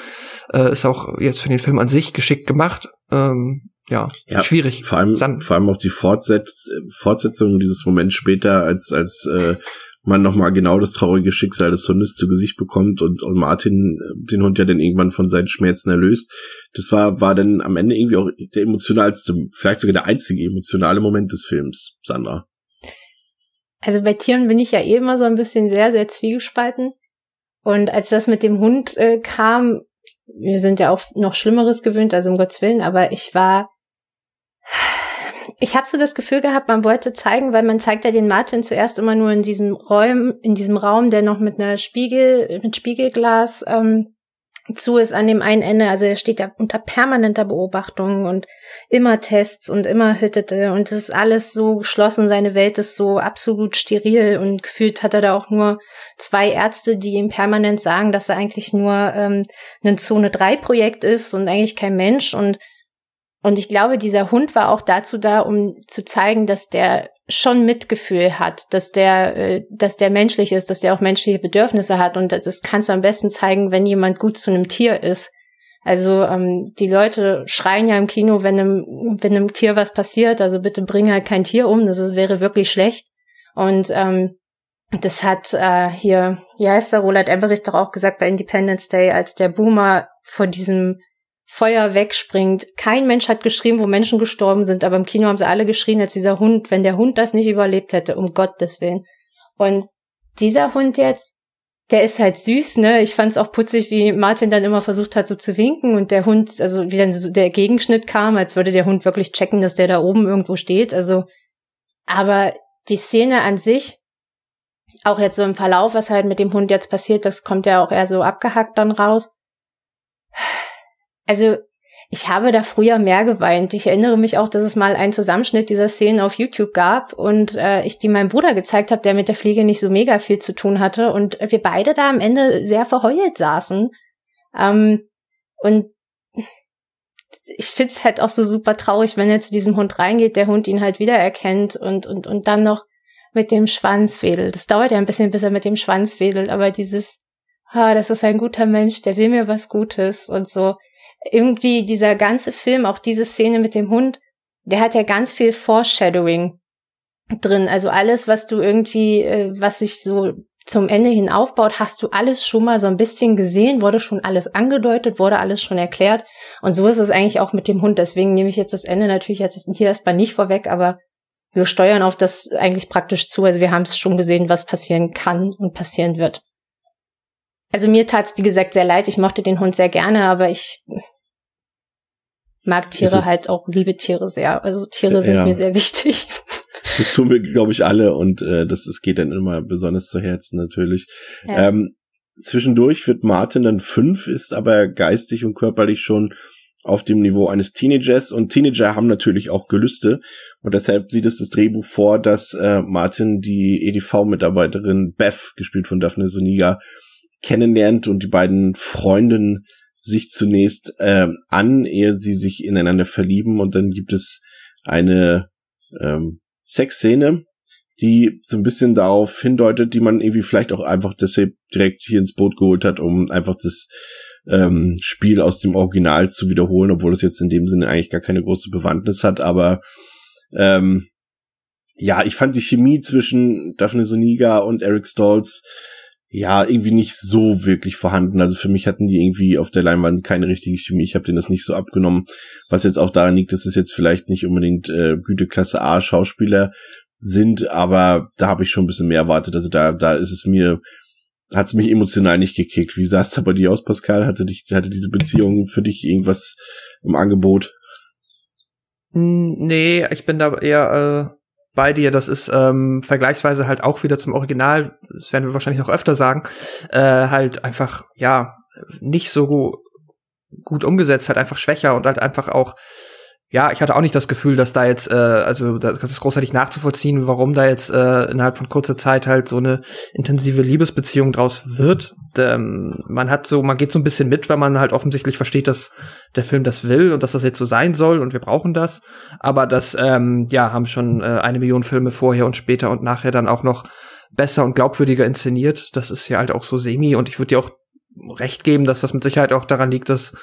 äh, ist auch jetzt für den Film an sich geschickt gemacht. Ähm, ja, ja, schwierig. Vor allem, Sand. vor allem auch die Fortsetz Fortsetzung dieses Moment später, als als äh, man nochmal genau das traurige Schicksal des Hundes zu Gesicht bekommt und, und Martin äh, den Hund ja dann irgendwann von seinen Schmerzen erlöst. Das war, war dann am Ende irgendwie auch der emotionalste, vielleicht sogar der einzige emotionale Moment des Films, Sandra. Also bei Tieren bin ich ja eh immer so ein bisschen sehr, sehr zwiegespalten. Und als das mit dem Hund äh, kam, wir sind ja auch noch Schlimmeres gewöhnt, also um Gottes Willen, aber ich war, ich habe so das Gefühl gehabt, man wollte zeigen, weil man zeigt ja den Martin zuerst immer nur in diesem Raum, in diesem Raum, der noch mit einer Spiegel, mit Spiegelglas ähm, zu ist an dem einen Ende. Also er steht ja unter permanenter Beobachtung und immer Tests und immer Hüttete und es ist alles so geschlossen. Seine Welt ist so absolut steril und gefühlt hat er da auch nur zwei Ärzte, die ihm permanent sagen, dass er eigentlich nur ähm, ein Zone 3 Projekt ist und eigentlich kein Mensch und und ich glaube, dieser Hund war auch dazu da, um zu zeigen, dass der schon Mitgefühl hat, dass der, äh, dass der menschlich ist, dass der auch menschliche Bedürfnisse hat. Und das kannst du am besten zeigen, wenn jemand gut zu einem Tier ist. Also ähm, die Leute schreien ja im Kino, wenn einem, wenn einem Tier was passiert, also bitte bring halt kein Tier um, das ist, wäre wirklich schlecht. Und ähm, das hat äh, hier, ja, ist der Roland Emmerich doch auch gesagt bei Independence Day, als der Boomer vor diesem Feuer wegspringt. Kein Mensch hat geschrien, wo Menschen gestorben sind, aber im Kino haben sie alle geschrien, als dieser Hund, wenn der Hund das nicht überlebt hätte, um Gottes Willen. Und dieser Hund jetzt, der ist halt süß, ne? Ich fand es auch putzig, wie Martin dann immer versucht hat, so zu winken und der Hund, also wie dann so der Gegenschnitt kam, als würde der Hund wirklich checken, dass der da oben irgendwo steht. Also, aber die Szene an sich, auch jetzt so im Verlauf, was halt mit dem Hund jetzt passiert, das kommt ja auch eher so abgehackt dann raus also ich habe da früher mehr geweint. Ich erinnere mich auch, dass es mal einen Zusammenschnitt dieser Szenen auf YouTube gab und äh, ich die meinem Bruder gezeigt habe, der mit der Fliege nicht so mega viel zu tun hatte und wir beide da am Ende sehr verheult saßen. Ähm, und ich find's halt auch so super traurig, wenn er zu diesem Hund reingeht, der Hund ihn halt wiedererkennt und, und, und dann noch mit dem Schwanz wedelt. Das dauert ja ein bisschen, bis er mit dem Schwanz wedelt, aber dieses, ah, das ist ein guter Mensch, der will mir was Gutes und so irgendwie dieser ganze Film, auch diese Szene mit dem Hund, der hat ja ganz viel Foreshadowing drin. Also alles, was du irgendwie, äh, was sich so zum Ende hin aufbaut, hast du alles schon mal so ein bisschen gesehen, wurde schon alles angedeutet, wurde alles schon erklärt. Und so ist es eigentlich auch mit dem Hund. Deswegen nehme ich jetzt das Ende natürlich jetzt hier erstmal nicht vorweg, aber wir steuern auf das eigentlich praktisch zu. Also wir haben es schon gesehen, was passieren kann und passieren wird. Also mir tat's wie gesagt sehr leid. Ich mochte den Hund sehr gerne, aber ich mag Tiere halt auch, liebe Tiere sehr. Also Tiere sind ja. mir sehr wichtig. Das tun wir, glaube ich, alle und äh, das, das geht dann immer besonders zu Herzen natürlich. Ja. Ähm, zwischendurch wird Martin dann fünf, ist aber geistig und körperlich schon auf dem Niveau eines Teenagers und Teenager haben natürlich auch Gelüste und deshalb sieht es das Drehbuch vor, dass äh, Martin die EDV-Mitarbeiterin Beth, gespielt von Daphne Soniga, kennenlernt und die beiden Freundinnen sich zunächst ähm, an, ehe sie sich ineinander verlieben und dann gibt es eine ähm, Sexszene, die so ein bisschen darauf hindeutet, die man irgendwie vielleicht auch einfach deshalb direkt hier ins Boot geholt hat, um einfach das ähm, Spiel aus dem Original zu wiederholen, obwohl es jetzt in dem Sinne eigentlich gar keine große Bewandtnis hat, aber ähm, ja, ich fand die Chemie zwischen Daphne Soniga und Eric Stolz ja irgendwie nicht so wirklich vorhanden. Also für mich hatten die irgendwie auf der Leinwand keine richtige Chemie. Ich habe denen das nicht so abgenommen, was jetzt auch daran liegt, dass es jetzt vielleicht nicht unbedingt äh, Güteklasse A Schauspieler sind, aber da habe ich schon ein bisschen mehr erwartet. Also da, da ist es mir, hat es mich emotional nicht gekickt. Wie sah es da bei dir aus, Pascal? Hatte dich, hatte diese Beziehung für dich irgendwas im Angebot? Hm, nee, ich bin da eher äh, bei dir. Das ist ähm, vergleichsweise halt auch wieder zum Original, das werden wir wahrscheinlich noch öfter sagen, äh, halt einfach, ja, nicht so gut umgesetzt, halt einfach schwächer und halt einfach auch ja, ich hatte auch nicht das Gefühl, dass da jetzt, äh, also das ist großartig nachzuvollziehen, warum da jetzt äh, innerhalb von kurzer Zeit halt so eine intensive Liebesbeziehung draus wird. Ähm, man hat so, man geht so ein bisschen mit, weil man halt offensichtlich versteht, dass der Film das will und dass das jetzt so sein soll und wir brauchen das. Aber das, ähm, ja, haben schon äh, eine Million Filme vorher und später und nachher dann auch noch besser und glaubwürdiger inszeniert. Das ist ja halt auch so semi und ich würde dir auch recht geben, dass das mit Sicherheit auch daran liegt, dass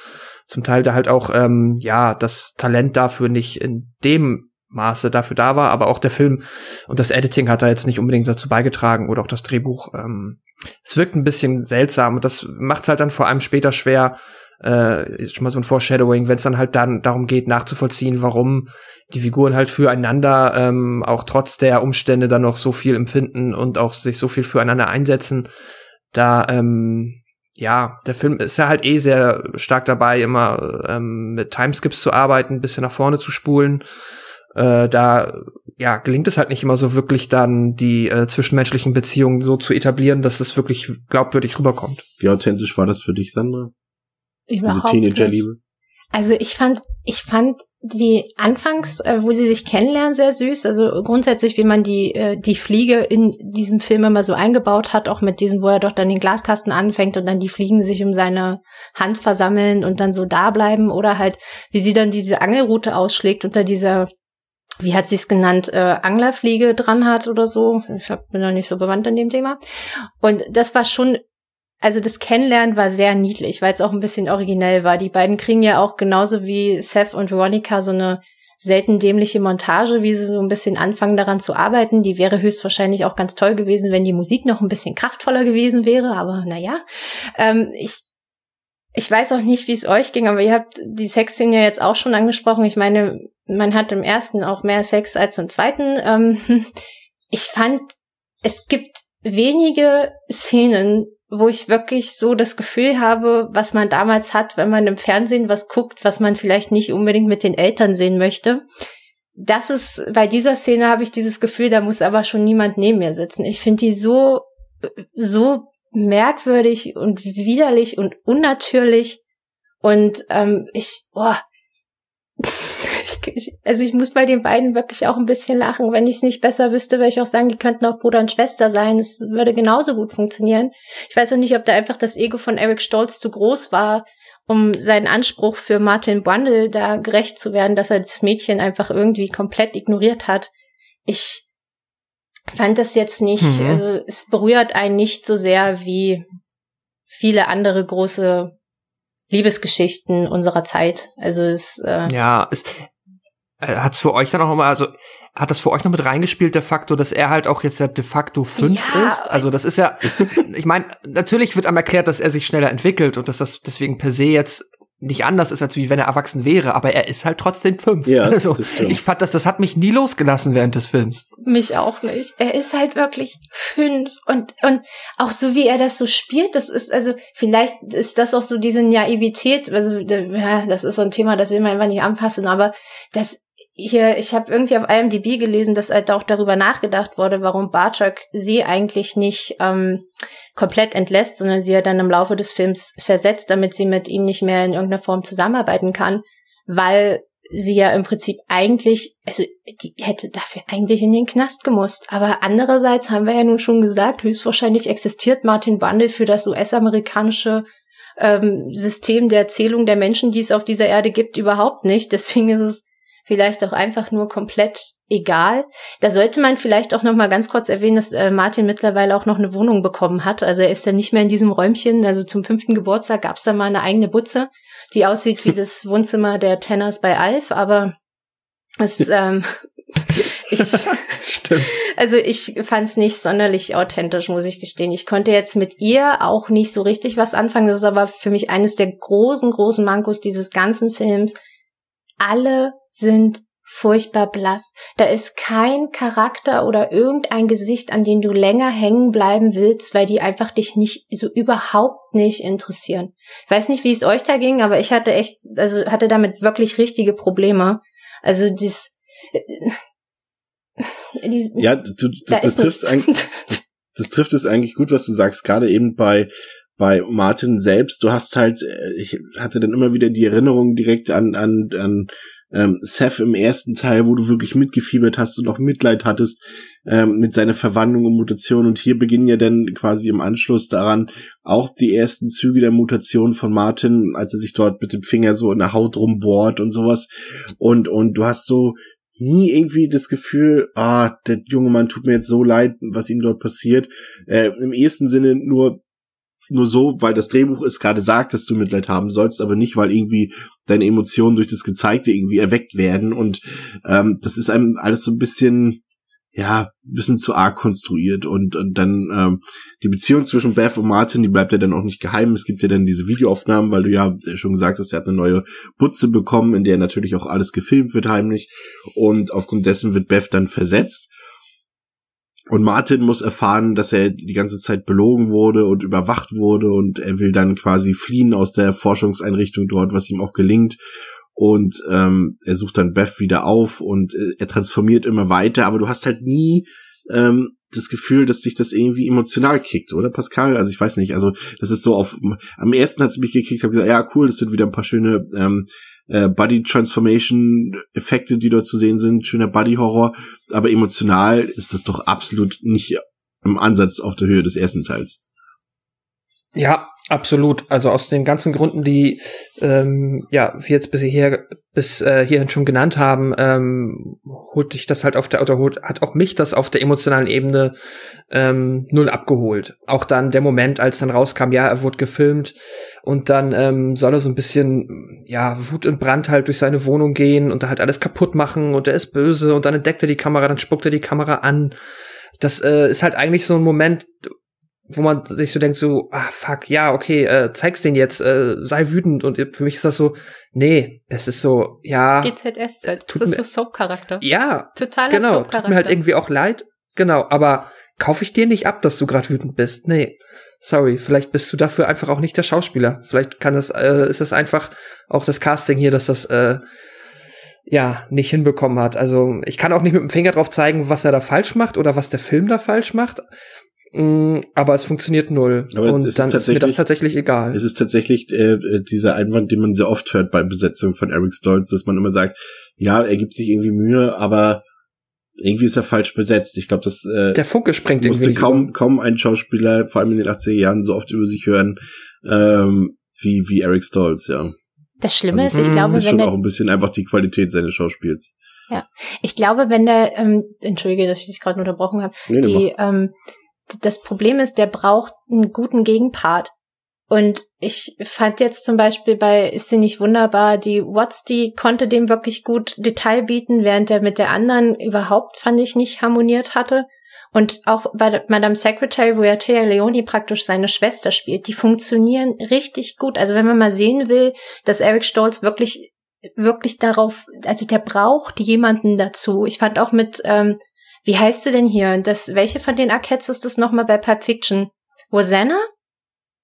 zum Teil da halt auch, ähm, ja, das Talent dafür nicht in dem Maße dafür da war, aber auch der Film und das Editing hat da jetzt nicht unbedingt dazu beigetragen oder auch das Drehbuch. Ähm, es wirkt ein bisschen seltsam und das macht halt dann vor allem später schwer, äh, ist schon mal so ein Foreshadowing, wenn es dann halt dann darum geht, nachzuvollziehen, warum die Figuren halt füreinander ähm, auch trotz der Umstände dann noch so viel empfinden und auch sich so viel füreinander einsetzen. Da ähm, ja, der Film ist ja halt eh sehr stark dabei, immer ähm, mit Timeskips zu arbeiten, ein bisschen nach vorne zu spulen. Äh, da ja, gelingt es halt nicht immer so wirklich dann, die äh, zwischenmenschlichen Beziehungen so zu etablieren, dass es wirklich glaubwürdig rüberkommt. Wie authentisch war das für dich, Sandra? Überhaupt Diese Teenager-Liebe? Also ich fand, ich fand die Anfangs, äh, wo sie sich kennenlernen, sehr süß. Also grundsätzlich, wie man die, äh, die Fliege in diesem Film immer so eingebaut hat, auch mit diesem, wo er doch dann den Glaskasten anfängt und dann die Fliegen sich um seine Hand versammeln und dann so da bleiben oder halt, wie sie dann diese Angelroute ausschlägt unter dieser wie hat sie es genannt, äh, Anglerfliege dran hat oder so. Ich hab, bin noch nicht so bewandt an dem Thema. Und das war schon also das Kennenlernen war sehr niedlich, weil es auch ein bisschen originell war. Die beiden kriegen ja auch genauso wie Seth und Veronica so eine selten dämliche Montage, wie sie so ein bisschen anfangen daran zu arbeiten. Die wäre höchstwahrscheinlich auch ganz toll gewesen, wenn die Musik noch ein bisschen kraftvoller gewesen wäre, aber naja. Ähm, ich, ich weiß auch nicht, wie es euch ging, aber ihr habt die Sexszene ja jetzt auch schon angesprochen. Ich meine, man hat im ersten auch mehr Sex als im zweiten. Ähm, ich fand, es gibt wenige Szenen, wo ich wirklich so das Gefühl habe, was man damals hat, wenn man im Fernsehen was guckt, was man vielleicht nicht unbedingt mit den Eltern sehen möchte. Das ist, bei dieser Szene habe ich dieses Gefühl, da muss aber schon niemand neben mir sitzen. Ich finde die so, so merkwürdig und widerlich und unnatürlich. Und ähm, ich, boah, ich, also ich muss bei den beiden wirklich auch ein bisschen lachen. Wenn ich es nicht besser wüsste, würde ich auch sagen, die könnten auch Bruder und Schwester sein. Es würde genauso gut funktionieren. Ich weiß auch nicht, ob da einfach das Ego von Eric Stolz zu groß war, um seinen Anspruch für Martin Brundle da gerecht zu werden, dass er das Mädchen einfach irgendwie komplett ignoriert hat. Ich fand das jetzt nicht, mhm. also es berührt einen nicht so sehr wie viele andere große Liebesgeschichten unserer Zeit. Also es äh, ja, es, äh, hat's für euch dann auch immer, also hat das für euch noch mit reingespielt, der Faktor, dass er halt auch jetzt ja de facto fünf ja, ist? Also das ist ja, ich meine, natürlich wird einem erklärt, dass er sich schneller entwickelt und dass das deswegen per se jetzt nicht anders ist, als wie wenn er erwachsen wäre, aber er ist halt trotzdem fünf. Ja, also, ich fand das, das hat mich nie losgelassen während des Films. Mich auch nicht. Er ist halt wirklich fünf und, und auch so wie er das so spielt, das ist, also, vielleicht ist das auch so diese Naivität, also, ja, das ist so ein Thema, das will man einfach nicht anpassen, aber das, hier, ich habe irgendwie auf IMDb gelesen, dass halt auch darüber nachgedacht wurde, warum Bartok sie eigentlich nicht ähm, komplett entlässt, sondern sie ja dann im Laufe des Films versetzt, damit sie mit ihm nicht mehr in irgendeiner Form zusammenarbeiten kann, weil sie ja im Prinzip eigentlich, also die hätte dafür eigentlich in den Knast gemusst. Aber andererseits haben wir ja nun schon gesagt, höchstwahrscheinlich existiert Martin Bundle für das US-amerikanische ähm, System der Erzählung der Menschen, die es auf dieser Erde gibt, überhaupt nicht. Deswegen ist es vielleicht auch einfach nur komplett egal. Da sollte man vielleicht auch noch mal ganz kurz erwähnen, dass äh, Martin mittlerweile auch noch eine Wohnung bekommen hat. Also er ist ja nicht mehr in diesem Räumchen. Also zum fünften Geburtstag gab es da mal eine eigene Butze, die aussieht wie das Wohnzimmer der Tenners bei Alf. Aber es, ähm, ich, also ich fand es nicht sonderlich authentisch, muss ich gestehen. Ich konnte jetzt mit ihr auch nicht so richtig was anfangen. Das ist aber für mich eines der großen, großen Mankos dieses ganzen Films. Alle sind furchtbar blass. Da ist kein Charakter oder irgendein Gesicht, an dem du länger hängen bleiben willst, weil die einfach dich nicht so überhaupt nicht interessieren. Ich weiß nicht, wie es euch da ging, aber ich hatte echt, also hatte damit wirklich richtige Probleme. Also dies, äh, dies Ja, du, du, da das, trifft eigentlich, das trifft es eigentlich gut, was du sagst, gerade eben bei bei Martin selbst. Du hast halt, äh, ich hatte dann immer wieder die Erinnerung direkt an an an ähm, Seth im ersten Teil, wo du wirklich mitgefiebert hast und auch Mitleid hattest ähm, mit seiner Verwandlung und Mutation. Und hier beginnen ja dann quasi im Anschluss daran auch die ersten Züge der Mutation von Martin, als er sich dort mit dem Finger so in der Haut rumbohrt und sowas. Und und du hast so nie irgendwie das Gefühl, ah, der junge Mann tut mir jetzt so leid, was ihm dort passiert. Äh, Im ehesten Sinne nur nur so, weil das Drehbuch es gerade sagt, dass du Mitleid haben sollst, aber nicht, weil irgendwie deine Emotionen durch das Gezeigte irgendwie erweckt werden. Und ähm, das ist einem alles so ein bisschen, ja, ein bisschen zu arg konstruiert. Und, und dann ähm, die Beziehung zwischen Beth und Martin, die bleibt ja dann auch nicht geheim. Es gibt ja dann diese Videoaufnahmen, weil du ja schon gesagt hast, er hat eine neue Butze bekommen, in der natürlich auch alles gefilmt wird heimlich. Und aufgrund dessen wird Beth dann versetzt. Und Martin muss erfahren, dass er die ganze Zeit belogen wurde und überwacht wurde und er will dann quasi fliehen aus der Forschungseinrichtung dort, was ihm auch gelingt. Und ähm, er sucht dann Beth wieder auf und äh, er transformiert immer weiter, aber du hast halt nie ähm, das Gefühl, dass dich das irgendwie emotional kickt, oder Pascal? Also ich weiß nicht, also das ist so auf am ersten hat es mich gekickt, habe gesagt, ja cool, das sind wieder ein paar schöne ähm, äh, Body Transformation Effekte, die dort zu sehen sind, schöner Body Horror, aber emotional ist das doch absolut nicht im Ansatz auf der Höhe des ersten Teils. Ja, absolut. Also aus den ganzen Gründen, die ähm, ja wir jetzt bisher bis äh, hierhin schon genannt haben, ähm, holt dich das halt auf der oder holt, hat auch mich das auf der emotionalen Ebene ähm, null abgeholt. Auch dann der Moment, als dann rauskam, ja, er wurde gefilmt und dann ähm, soll er so ein bisschen ja Wut und Brand halt durch seine Wohnung gehen und da halt alles kaputt machen und er ist böse und dann entdeckt er die Kamera, dann spuckt er die Kamera an. Das äh, ist halt eigentlich so ein Moment, wo man sich so denkt, so, ah, fuck, ja, okay, äh, zeig's den jetzt, äh, sei wütend. Und für mich ist das so, nee, es ist so, ja. GZS, halt. Tut das ist mir- so Soap-Charakter. Ja, Totaler genau. Tut mir halt irgendwie auch leid. Genau, aber kaufe ich dir nicht ab, dass du gerade wütend bist. Nee. Sorry, vielleicht bist du dafür einfach auch nicht der Schauspieler. Vielleicht kann es, äh, ist es einfach auch das Casting hier, dass das äh, ja nicht hinbekommen hat. Also ich kann auch nicht mit dem Finger drauf zeigen, was er da falsch macht oder was der Film da falsch macht. Mm, aber es funktioniert null. Aber Und ist dann ist mir das tatsächlich- egal. Es ist tatsächlich äh, äh, dieser Einwand, den man sehr oft hört bei Besetzung von Eric Stoltz, dass man immer sagt, ja, er gibt sich irgendwie Mühe, aber irgendwie ist er falsch besetzt. Ich glaube, das äh, der Funke springt musste irgendwie. kaum, über. kaum ein Schauspieler, vor allem in den 80er Jahren, so oft über sich hören, ähm, wie, wie Eric Stoltz, ja. Das Schlimme Also ist, ich glaube, ist wenn schon der auch ein bisschen einfach die Qualität seines Schauspiels. Ich glaube, wenn der, ähm, entschuldige, dass ich dich gerade unterbrochen habe, nee, die, ähm, das Problem ist, der braucht einen guten Gegenpart. Und ich fand jetzt zum Beispiel bei Ist sie nicht wunderbar, die Watts, die konnte dem wirklich gut Detail bieten, während er mit der anderen überhaupt, fand ich, nicht harmoniert hatte. Und auch bei Madame Secretary, wo ja Thea Leoni praktisch seine Schwester spielt, die funktionieren richtig gut. Also wenn man mal sehen will, dass Eric Stolz wirklich wirklich darauf, also der braucht jemanden dazu. Ich fand auch mit, ähm, wie heißt sie denn hier? Das, welche von den Arquettes ist das nochmal bei Pulp Fiction? Rosanna?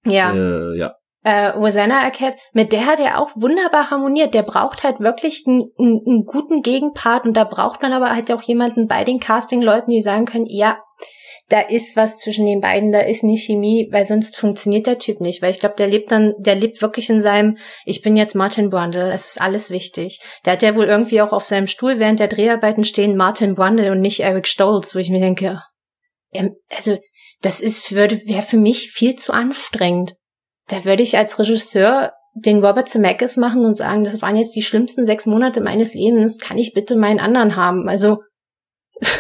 Ja, Äh, ja. äh, Rosanna Arquette, mit der hat er auch wunderbar harmoniert. Der braucht halt wirklich einen, einen, einen guten Gegenpart und da braucht man aber halt auch jemanden bei den Casting-Leuten, die sagen können, ja, da ist was zwischen den beiden, da ist nie Chemie, weil sonst funktioniert der Typ nicht. Weil ich glaube, der lebt dann, der lebt wirklich in seinem, ich bin jetzt Martin Brundle, es ist alles wichtig. Der hat ja wohl irgendwie auch auf seinem Stuhl während der Dreharbeiten stehen Martin Brundle und nicht Eric Stolz, wo ich mir denke, ähm, also das ist, wäre für mich viel zu anstrengend. da würde ich als Regisseur den Robert Zemeckis machen und sagen, das waren jetzt die schlimmsten sechs Monate meines Lebens, kann ich bitte meinen anderen haben? Also,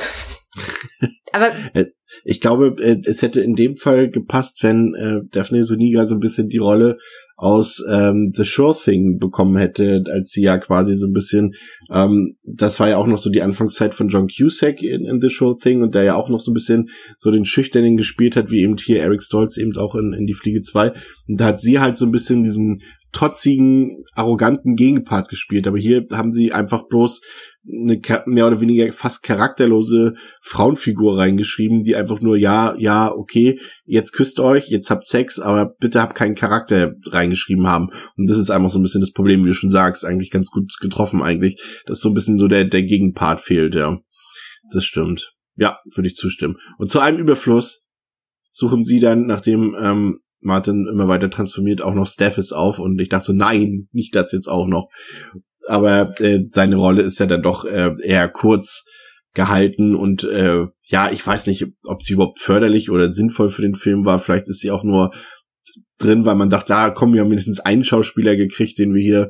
aber Äh, Ich glaube, äh, es hätte in dem Fall gepasst, wenn äh, Daphne Soniga so ein bisschen die Rolle aus ähm, The Sure Thing bekommen hätte, als sie ja quasi so ein bisschen, ähm, das war ja auch noch so die Anfangszeit von John Cusack in, in The Sure Thing und der ja auch noch so ein bisschen so den Schüchternen gespielt hat, wie eben hier Eric Stoltz eben auch in, in Die Fliege 2. Und da hat sie halt so ein bisschen diesen trotzigen, arroganten Gegenpart gespielt. Aber hier haben sie einfach bloß eine mehr oder weniger fast charakterlose Frauenfigur reingeschrieben, die einfach nur, ja, ja, okay, jetzt küsst euch, jetzt habt Sex, aber bitte habt keinen Charakter reingeschrieben haben. Und das ist einfach so ein bisschen das Problem, wie du schon sagst, eigentlich ganz gut getroffen eigentlich, dass so ein bisschen so der, der Gegenpart fehlt, ja. Das stimmt. Ja, würde ich zustimmen. Und zu einem Überfluss suchen sie dann, nachdem ähm, Martin immer weiter transformiert, auch noch Staffis auf und ich dachte so, nein, nicht das jetzt auch noch. Aber äh, seine Rolle ist ja dann doch äh, eher kurz gehalten und äh, ja, ich weiß nicht, ob sie überhaupt förderlich oder sinnvoll für den Film war. Vielleicht ist sie auch nur drin, weil man dachte, da kommen wir haben mindestens einen Schauspieler gekriegt, den wir hier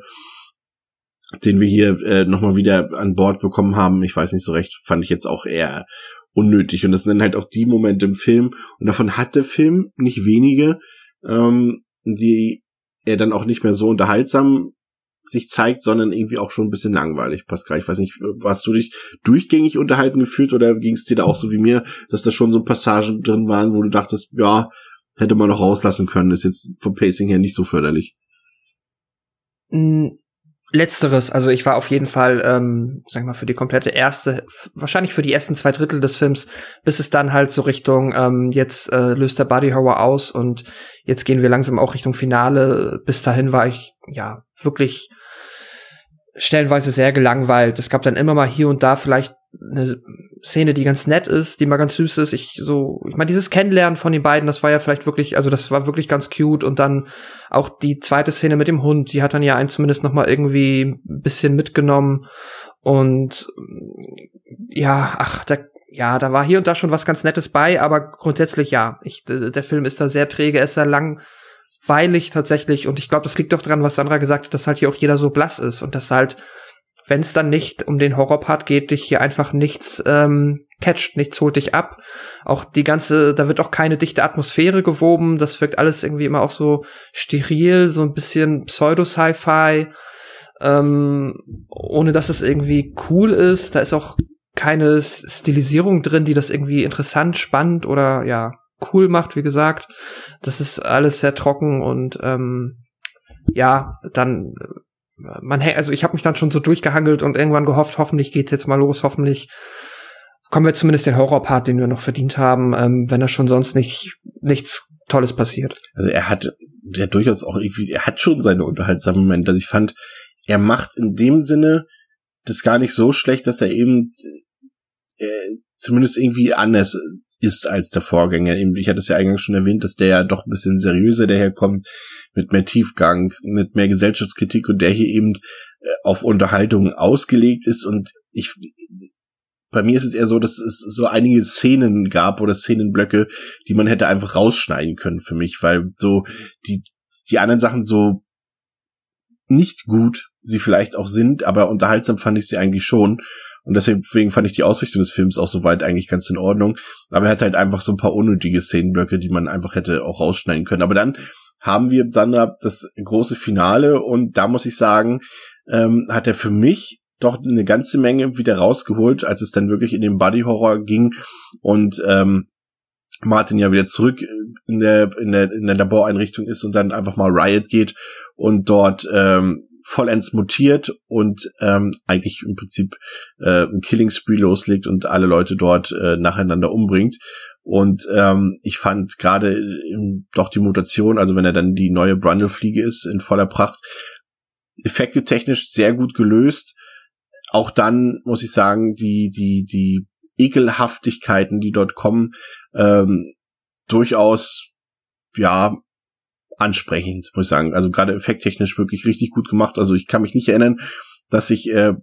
den wir hier äh, nochmal wieder an Bord bekommen haben. Ich weiß nicht so recht, fand ich jetzt auch eher unnötig. Und das sind dann halt auch die Momente im Film. Und davon hat der Film nicht wenige, ähm, die er dann auch nicht mehr so unterhaltsam sich zeigt, sondern irgendwie auch schon ein bisschen langweilig, Pascal. Ich weiß nicht, hast du dich durchgängig unterhalten gefühlt oder ging es dir da auch so wie mir, dass da schon so Passagen drin waren, wo du dachtest, ja, hätte man noch rauslassen können, ist jetzt vom Pacing her nicht so förderlich. Mm, Letzteres, also ich war auf jeden Fall, ähm, sag mal, für die komplette erste, wahrscheinlich für die ersten zwei Drittel des Films, bis es dann halt so Richtung, ähm, jetzt äh, löst der Body Horror aus und jetzt gehen wir langsam auch Richtung Finale. Bis dahin war ich, ja, wirklich stellenweise sehr gelangweilt. Es gab dann immer mal hier und da vielleicht eine Szene, die ganz nett ist, die mal ganz süß ist. Ich so, ich meine, dieses Kennenlernen von den beiden, das war ja vielleicht wirklich, also das war wirklich ganz cute. Und dann auch die zweite Szene mit dem Hund, die hat dann ja einen zumindest noch mal irgendwie ein bisschen mitgenommen. Und ja, ach, da ja, da war hier und da schon was ganz Nettes bei, aber grundsätzlich ja, ich, der Film ist da sehr träge, ist sehr langweilig tatsächlich. Und ich glaube, das liegt doch dran, was Sandra gesagt hat, dass halt hier auch jeder so blass ist. Und dass halt wenn es dann nicht um den Horrorpart geht, dich hier einfach nichts ähm, catcht, nichts holt dich ab. Auch die ganze, da wird auch keine dichte Atmosphäre gewoben. Das wirkt alles irgendwie immer auch so steril, so ein bisschen Pseudo-Sci-Fi, ähm, ohne dass es irgendwie cool ist. Da ist auch keine Stilisierung drin, die das irgendwie interessant, spannend oder ja cool macht. Wie gesagt, das ist alles sehr trocken und ähm, ja, dann man, also ich habe mich dann schon so durchgehangelt und irgendwann gehofft, hoffentlich geht's jetzt mal los, hoffentlich kommen wir zumindest den Horrorpart, den wir noch verdient haben, ähm, wenn da schon sonst nicht nichts Tolles passiert. Also er hat ja durchaus auch irgendwie, er hat schon seine unterhaltsamen Momente. Also ich fand, er macht in dem Sinne das gar nicht so schlecht, dass er eben äh, zumindest irgendwie anders ist als der Vorgänger. Ich hatte es ja eingangs schon erwähnt, dass der ja doch ein bisschen seriöser daherkommt, mit mehr Tiefgang, mit mehr Gesellschaftskritik und der hier eben äh, auf Unterhaltung ausgelegt ist und ich bei mir ist es eher so, dass es so einige Szenen gab oder Szenenblöcke, die man hätte einfach rausschneiden können für mich, weil so die, die anderen Sachen so nicht gut sie vielleicht auch sind, aber unterhaltsam fand ich sie eigentlich schon. Und deswegen fand ich die Ausrichtung des Films auch soweit eigentlich ganz in Ordnung. Aber er hat halt einfach so ein paar unnötige Szenenblöcke, die man einfach hätte auch rausschneiden können. Aber dann haben wir, Sandra, das große Finale und da muss ich sagen, ähm, hat er für mich doch eine ganze Menge wieder rausgeholt, als es dann wirklich in den Body Horror ging und ähm, Martin ja wieder zurück in der in der in der Laboreinrichtung ist und dann einfach mal Riot geht und dort ähm, vollends mutiert und ähm, eigentlich im Prinzip äh, ein Killing Spree loslegt und alle Leute dort äh, nacheinander umbringt. Und ähm, ich fand gerade ähm, doch die Mutation, also wenn er dann die neue Brundle-Fliege ist in voller Pracht, Effekte technisch sehr gut gelöst. Auch dann muss ich sagen, die die die Ekelhaftigkeiten, die dort kommen, ähm, durchaus ja ansprechend, muss ich sagen. Also gerade effekttechnisch wirklich richtig gut gemacht. Also ich kann mich nicht erinnern, dass ich äh,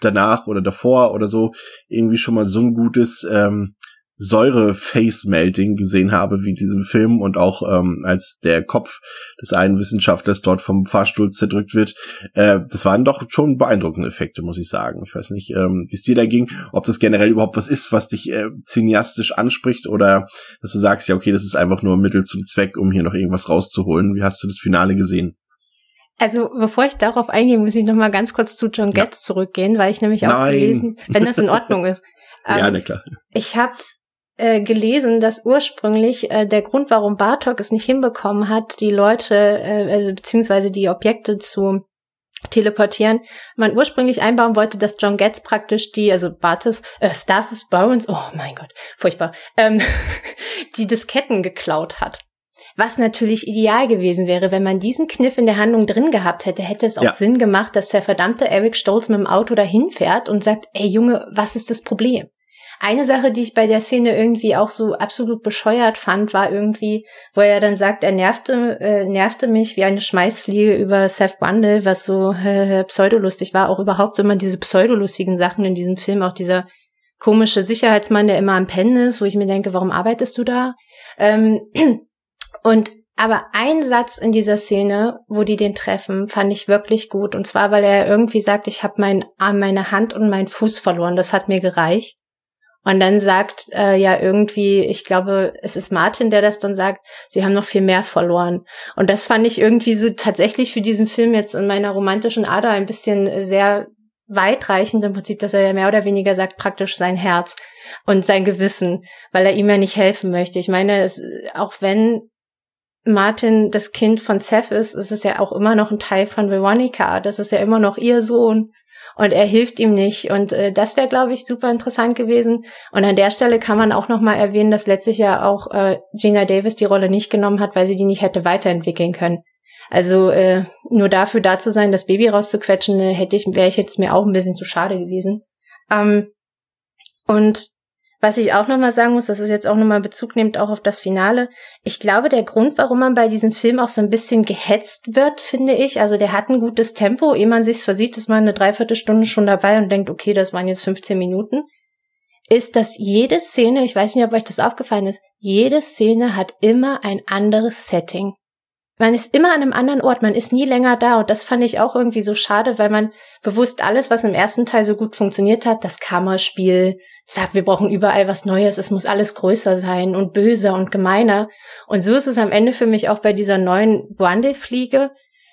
danach oder davor oder so irgendwie schon mal so ein gutes ähm, Säure-Face-Melting gesehen habe, wie diesem Film und auch ähm, als der Kopf des einen Wissenschaftlers dort vom Fahrstuhl zerdrückt wird. Äh, das waren doch schon beeindruckende Effekte, muss ich sagen. Ich weiß nicht, ähm, wie es dir da ging, ob das generell überhaupt was ist, was dich äh, cineastisch anspricht oder dass du sagst, ja, okay, das ist einfach nur Mittel zum Zweck, um hier noch irgendwas rauszuholen. Wie hast du das Finale gesehen? Also bevor ich darauf eingehe, muss ich noch mal ganz kurz zu John Getz ja. zurückgehen, weil ich nämlich auch Nein. gelesen, wenn das in Ordnung ist. ja, Ähm, na klar. Ich habe äh, gelesen, dass ursprünglich äh, der Grund, warum Bartok es nicht hinbekommen hat, die Leute äh, also, beziehungsweise die Objekte zu teleportieren, man ursprünglich einbauen wollte, dass John Getz praktisch die, also Bartes, äh, Stathis Bones, oh mein Gott, furchtbar, ähm, die Disketten geklaut hat. Was natürlich ideal gewesen wäre, wenn man diesen Kniff in der Handlung drin gehabt hätte, hätte es auch Ja. Sinn gemacht, dass der verdammte Eric Stolz mit dem Auto dahin fährt und sagt, ey Junge, was ist das Problem? Eine Sache, die ich bei der Szene irgendwie auch so absolut bescheuert fand, war irgendwie, wo er dann sagt, er nervte, äh, nervte mich wie eine Schmeißfliege über Seth Bundle, was so äh, pseudolustig war. Auch überhaupt immer diese pseudolustigen Sachen in diesem Film, auch dieser komische Sicherheitsmann, der immer am Pennen ist, wo ich mir denke, warum arbeitest du da? Ähm, und aber ein Satz in dieser Szene, wo die den treffen, fand ich wirklich gut. Und zwar, weil er irgendwie sagt, ich habe mein Arm, meine Hand und meinen Fuß verloren. Das hat mir gereicht. Und dann sagt äh, ja irgendwie, ich glaube, es ist Martin, der das dann sagt, sie haben noch viel mehr verloren. Und das fand ich irgendwie so tatsächlich für diesen Film jetzt in meiner romantischen Ader ein bisschen sehr weitreichend im Prinzip, dass er ja mehr oder weniger sagt, praktisch sein Herz und sein Gewissen, weil er ihm ja nicht helfen möchte. Ich meine, es, auch wenn Martin das Kind von Seth ist, ist es ja auch immer noch ein Teil von Veronica. Das ist ja immer noch ihr Sohn. Und er hilft ihm nicht. Und äh, das wäre, glaube ich, super interessant gewesen. Und an der Stelle kann man auch noch mal erwähnen, dass letztlich ja auch äh, Gina Davis die Rolle nicht genommen hat, weil sie die nicht hätte weiterentwickeln können. Also äh, nur dafür da zu sein, das Baby rauszuquetschen, äh, hätte ich, wäre ich jetzt mir auch ein bisschen zu schade gewesen. Ähm, und was ich auch nochmal sagen muss, das ist jetzt auch nochmal Bezug nimmt auch auf das Finale. Ich glaube, der Grund, warum man bei diesem Film auch so ein bisschen gehetzt wird, finde ich, also der hat ein gutes Tempo, ehe man sich's versieht, ist man eine Dreiviertelstunde schon dabei und denkt, okay, das waren jetzt 15 Minuten, ist, dass jede Szene, ich weiß nicht, ob euch das aufgefallen ist, jede Szene hat immer ein anderes Setting. Man ist immer an einem anderen Ort, man ist nie länger da und das fand ich auch irgendwie so schade, weil man bewusst alles, was im ersten Teil so gut funktioniert hat, das Kammerspiel, sagt, wir brauchen überall was Neues, es muss alles größer sein und böser und gemeiner. Und so ist es am Ende für mich auch bei dieser neuen Buande-Fliege.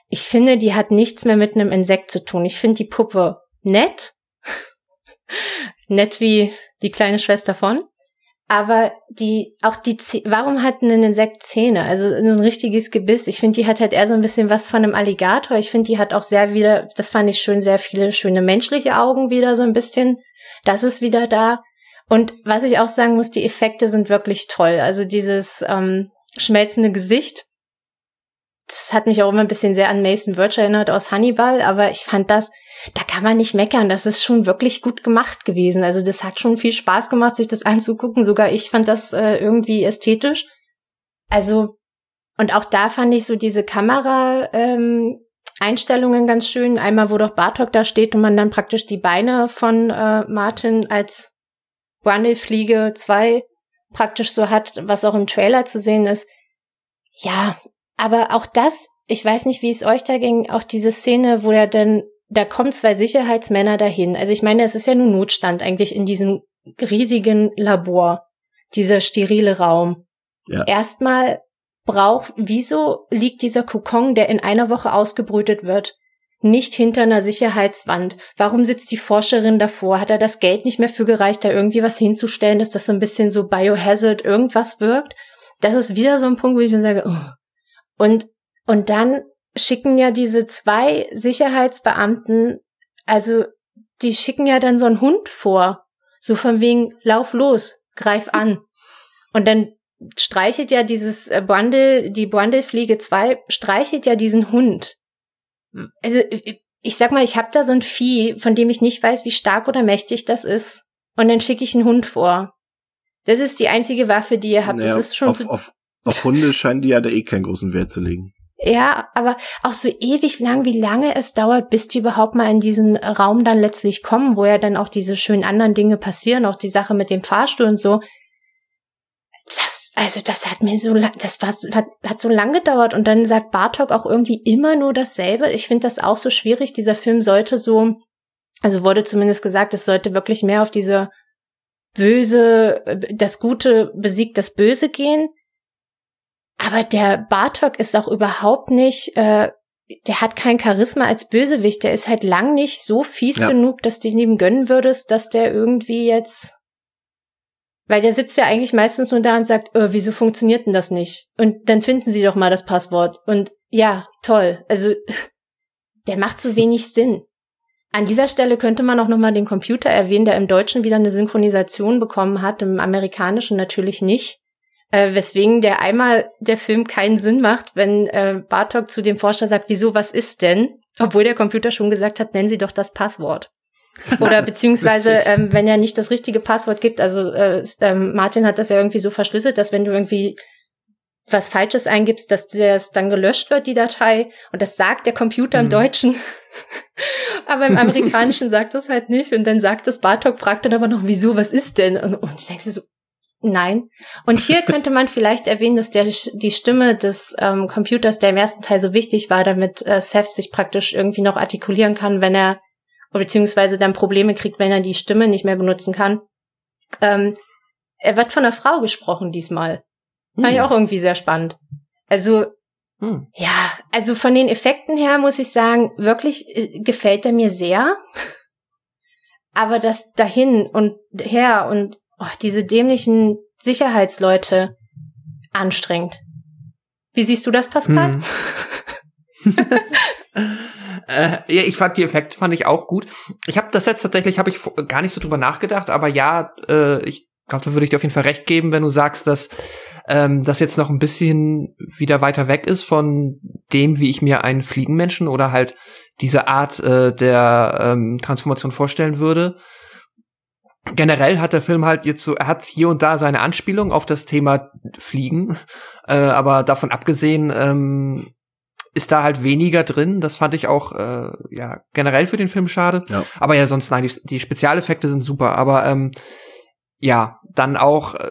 Ich finde, die hat nichts mehr mit einem Insekt zu tun. Ich finde die Puppe nett. nett wie die kleine Schwester von. Aber die, auch die, warum hat ein Insekt Zähne? Also so ein richtiges Gebiss. Ich finde, die hat halt eher so ein bisschen was von einem Alligator. Ich finde, die hat auch sehr wieder, das fand ich schön, sehr viele schöne menschliche Augen wieder so ein bisschen. Das ist wieder da. Und was ich auch sagen muss, die Effekte sind wirklich toll. Also dieses ähm, schmelzende Gesicht, das hat mich auch immer ein bisschen sehr an Mason Verge erinnert aus Hannibal, aber ich fand das, da kann man nicht meckern. Das ist schon wirklich gut gemacht gewesen. Also das hat schon viel Spaß gemacht, sich das anzugucken. Sogar ich fand das äh, irgendwie ästhetisch. Also, und auch da fand ich so diese Kamera, ähm, Einstellungen ganz schön. Einmal, wo doch Bartok da steht und man dann praktisch die Beine von äh, Martin als Wandelfliege 2 praktisch so hat, was auch im Trailer zu sehen ist. Ja, aber auch das, ich weiß nicht, wie es euch da ging, auch diese Szene, wo er dann, da kommen zwei Sicherheitsmänner dahin. Also ich meine, es ist ja nur Notstand eigentlich in diesem riesigen Labor, dieser sterile Raum. Ja. Erstmal braucht, wieso liegt dieser Kokon, der in einer Woche ausgebrütet wird, nicht hinter einer Sicherheitswand? Warum sitzt die Forscherin davor? Hat er das Geld nicht mehr für gereicht, da irgendwie was hinzustellen, dass das so ein bisschen so Biohazard irgendwas wirkt? Das ist wieder so ein Punkt, wo ich mir sage, oh. Und, und dann schicken ja diese zwei Sicherheitsbeamten, also die schicken ja dann so einen Hund vor, so von wegen, lauf los, greif an. Und dann streichelt ja dieses äh, Bundle, die Bundle-Fliege 2, streichelt ja diesen Hund. Also ich sag mal, ich habe da so ein Vieh, von dem ich nicht weiß, wie stark oder mächtig das ist. Und dann schicke ich einen Hund vor. Das ist die einzige Waffe, die ihr habt. Naja, das ist schon auf, so, auf, auf Hunde scheinen die ja da eh keinen großen Wert zu legen. ja, aber auch so ewig lang, wie lange es dauert, bis die überhaupt mal in diesen Raum dann letztlich kommen, wo ja dann auch diese schönen anderen Dinge passieren, auch die Sache mit dem Fahrstuhl und so. das, also das hat mir so, lang, das war, hat, hat so lang gedauert und dann sagt Bartok auch irgendwie immer nur dasselbe. Ich finde das auch so schwierig. Dieser Film sollte so, also wurde zumindest gesagt, es sollte wirklich mehr auf diese Böse, das Gute besiegt das Böse gehen. Aber der Bartok ist auch überhaupt nicht, äh, der hat kein Charisma als Bösewicht. Der ist halt lang nicht so fies Ja. genug, dass du ihm gönnen würdest, dass der irgendwie jetzt weil der sitzt ja eigentlich meistens nur da und sagt, äh, wieso funktioniert denn das nicht? Und dann finden sie doch mal das Passwort. Und ja, toll. Also der macht so wenig Sinn. An dieser Stelle könnte man auch noch mal den Computer erwähnen, der im Deutschen wieder eine Synchronisation bekommen hat, im Amerikanischen natürlich nicht. Äh, weswegen der einmal der Film keinen Sinn macht, wenn äh, Bartok zu dem Forscher sagt, wieso, was ist denn? Obwohl der Computer schon gesagt hat, nennen Sie doch das Passwort. Oder beziehungsweise, ähm, wenn er nicht das richtige Passwort gibt, also äh, ähm, Martin hat das ja irgendwie so verschlüsselt, dass wenn du irgendwie was Falsches eingibst, dass das dann gelöscht wird, die Datei. Und das sagt der Computer im Mhm. Deutschen. aber im Amerikanischen sagt das halt nicht. Und dann sagt das Bartok, fragt dann aber noch, wieso, was ist denn? Und, und ich denke so, nein. Und hier könnte man vielleicht erwähnen, dass der, die Stimme des ähm, Computers, der im ersten Teil so wichtig war, damit äh, Seth sich praktisch irgendwie noch artikulieren kann, wenn er beziehungsweise dann Probleme kriegt, wenn er die Stimme nicht mehr benutzen kann. Ähm, er wird von einer Frau gesprochen diesmal. Fand ich auch irgendwie sehr spannend. Also, Hm. ja, also von den Effekten her muss ich sagen, wirklich äh, gefällt er mir sehr. Aber das dahin und her und oh, diese dämlichen Sicherheitsleute anstrengend. Wie siehst du das, Pascal? Hm. äh, ja, ich fand die Effekte fand ich auch gut. Ich habe das jetzt tatsächlich habe ich gar nicht so drüber nachgedacht, aber ja, äh, ich glaube, da würde ich dir auf jeden Fall recht geben, wenn du sagst, dass ähm, das jetzt noch ein bisschen wieder weiter weg ist von dem, wie ich mir einen Fliegenmenschen oder halt diese Art äh, der ähm, Transformation vorstellen würde. Generell hat der Film halt jetzt so, er hat hier und da seine Anspielung auf das Thema Fliegen, äh, aber davon abgesehen ähm, ist da halt weniger drin. Das fand ich auch äh, ja generell für den Film schade. Ja. Aber ja, sonst nein, die, die Spezialeffekte sind super. Aber ähm, ja, dann auch äh,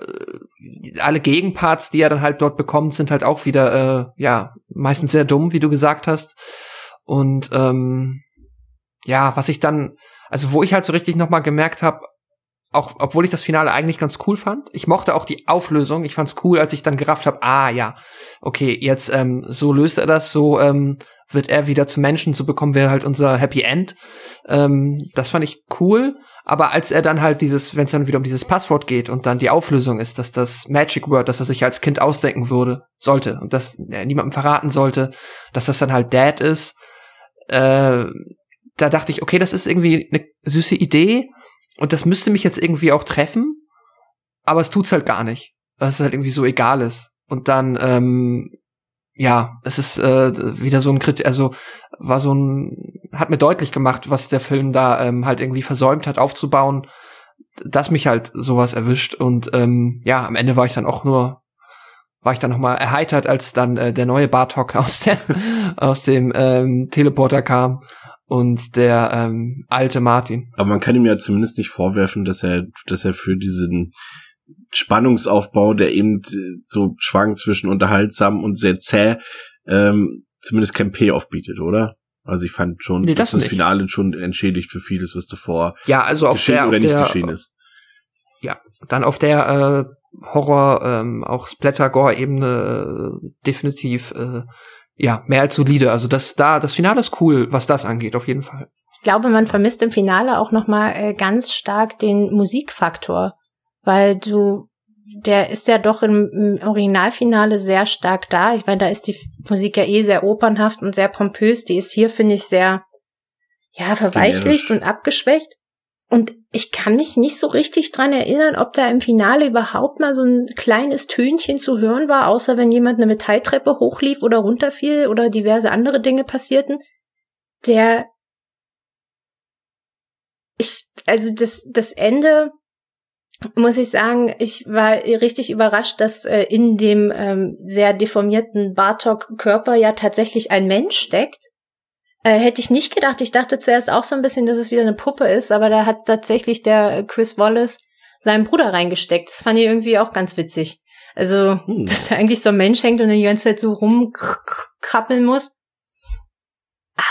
alle Gegenparts, die er dann halt dort bekommt, sind halt auch wieder äh, ja meistens sehr dumm, wie du gesagt hast. Und ähm, ja, was ich dann, also wo ich halt so richtig noch mal gemerkt habe, auch obwohl ich das Finale eigentlich ganz cool fand, ich mochte auch die Auflösung. Ich fand's cool, als ich dann gerafft habe, ah ja, okay, jetzt ähm, so löst er das, so ähm, wird er wieder zu Menschen, so bekommen wir halt unser Happy End. Ähm, das fand ich cool. Aber als er dann halt dieses, wenn es dann wieder um dieses Passwort geht und dann die Auflösung ist, dass das Magic Word, dass er sich als Kind ausdenken würde, sollte und das er niemandem verraten sollte, dass das dann halt Dad ist, äh, da dachte ich, okay, das ist irgendwie eine süße Idee und das müsste mich jetzt irgendwie auch treffen, aber es tut's halt gar nicht, weil es halt irgendwie so egal ist. Und dann, ähm, ja, es ist äh, wieder so ein Kritik, also war so ein, hat mir deutlich gemacht, was der Film da ähm, halt irgendwie versäumt hat aufzubauen, dass mich halt sowas erwischt und ähm, ja, am Ende war ich dann auch nur, war ich dann noch mal erheitert, als dann äh, der neue Bartok aus der aus dem ähm, Teleporter kam und der ähm, alte Martin. Aber man kann ihm ja zumindest nicht vorwerfen, dass er, dass er für diesen Spannungsaufbau, der eben äh, so schwankt zwischen unterhaltsam und sehr zäh, ähm, zumindest kein Payoff bietet, oder? Also ich fand schon, Nee, dass das das. Finale schon entschädigt für vieles, was davor Ja, also auf geschehen der, auf oder nicht der, geschehen ist. ja, dann auf der äh, Horror, ähm, auch Splatter-Gore-Ebene äh, definitiv, äh, ja, mehr als solide. Also das da, das Finale ist cool, was das angeht, auf jeden Fall. Ich glaube, man vermisst im Finale auch noch mal äh, ganz stark den Musikfaktor, weil du, der ist ja doch im, im Originalfinale sehr stark da. Ich meine, da ist die Musik ja eh sehr opernhaft und sehr pompös. Die ist hier, finde ich, sehr, ja, verweichlicht Generisch. und abgeschwächt. Und ich kann mich nicht so richtig dran erinnern, ob da im Finale überhaupt mal so ein kleines Tönchen zu hören war, außer wenn jemand eine Metalltreppe hochlief oder runterfiel oder diverse andere Dinge passierten. Der ich, also das, das Ende, muss ich sagen, ich war richtig überrascht, dass äh, in dem ähm, sehr deformierten Bartok-Körper ja tatsächlich ein Mensch steckt. Äh, hätte ich nicht gedacht. Ich dachte zuerst auch so ein bisschen, dass es wieder eine Puppe ist, aber da hat tatsächlich der äh, Chris Wallace seinen Bruder reingesteckt. Das fand ich irgendwie auch ganz witzig. Also, Hm. dass da eigentlich so ein Mensch hängt und dann die ganze Zeit so rumkrabbeln muss.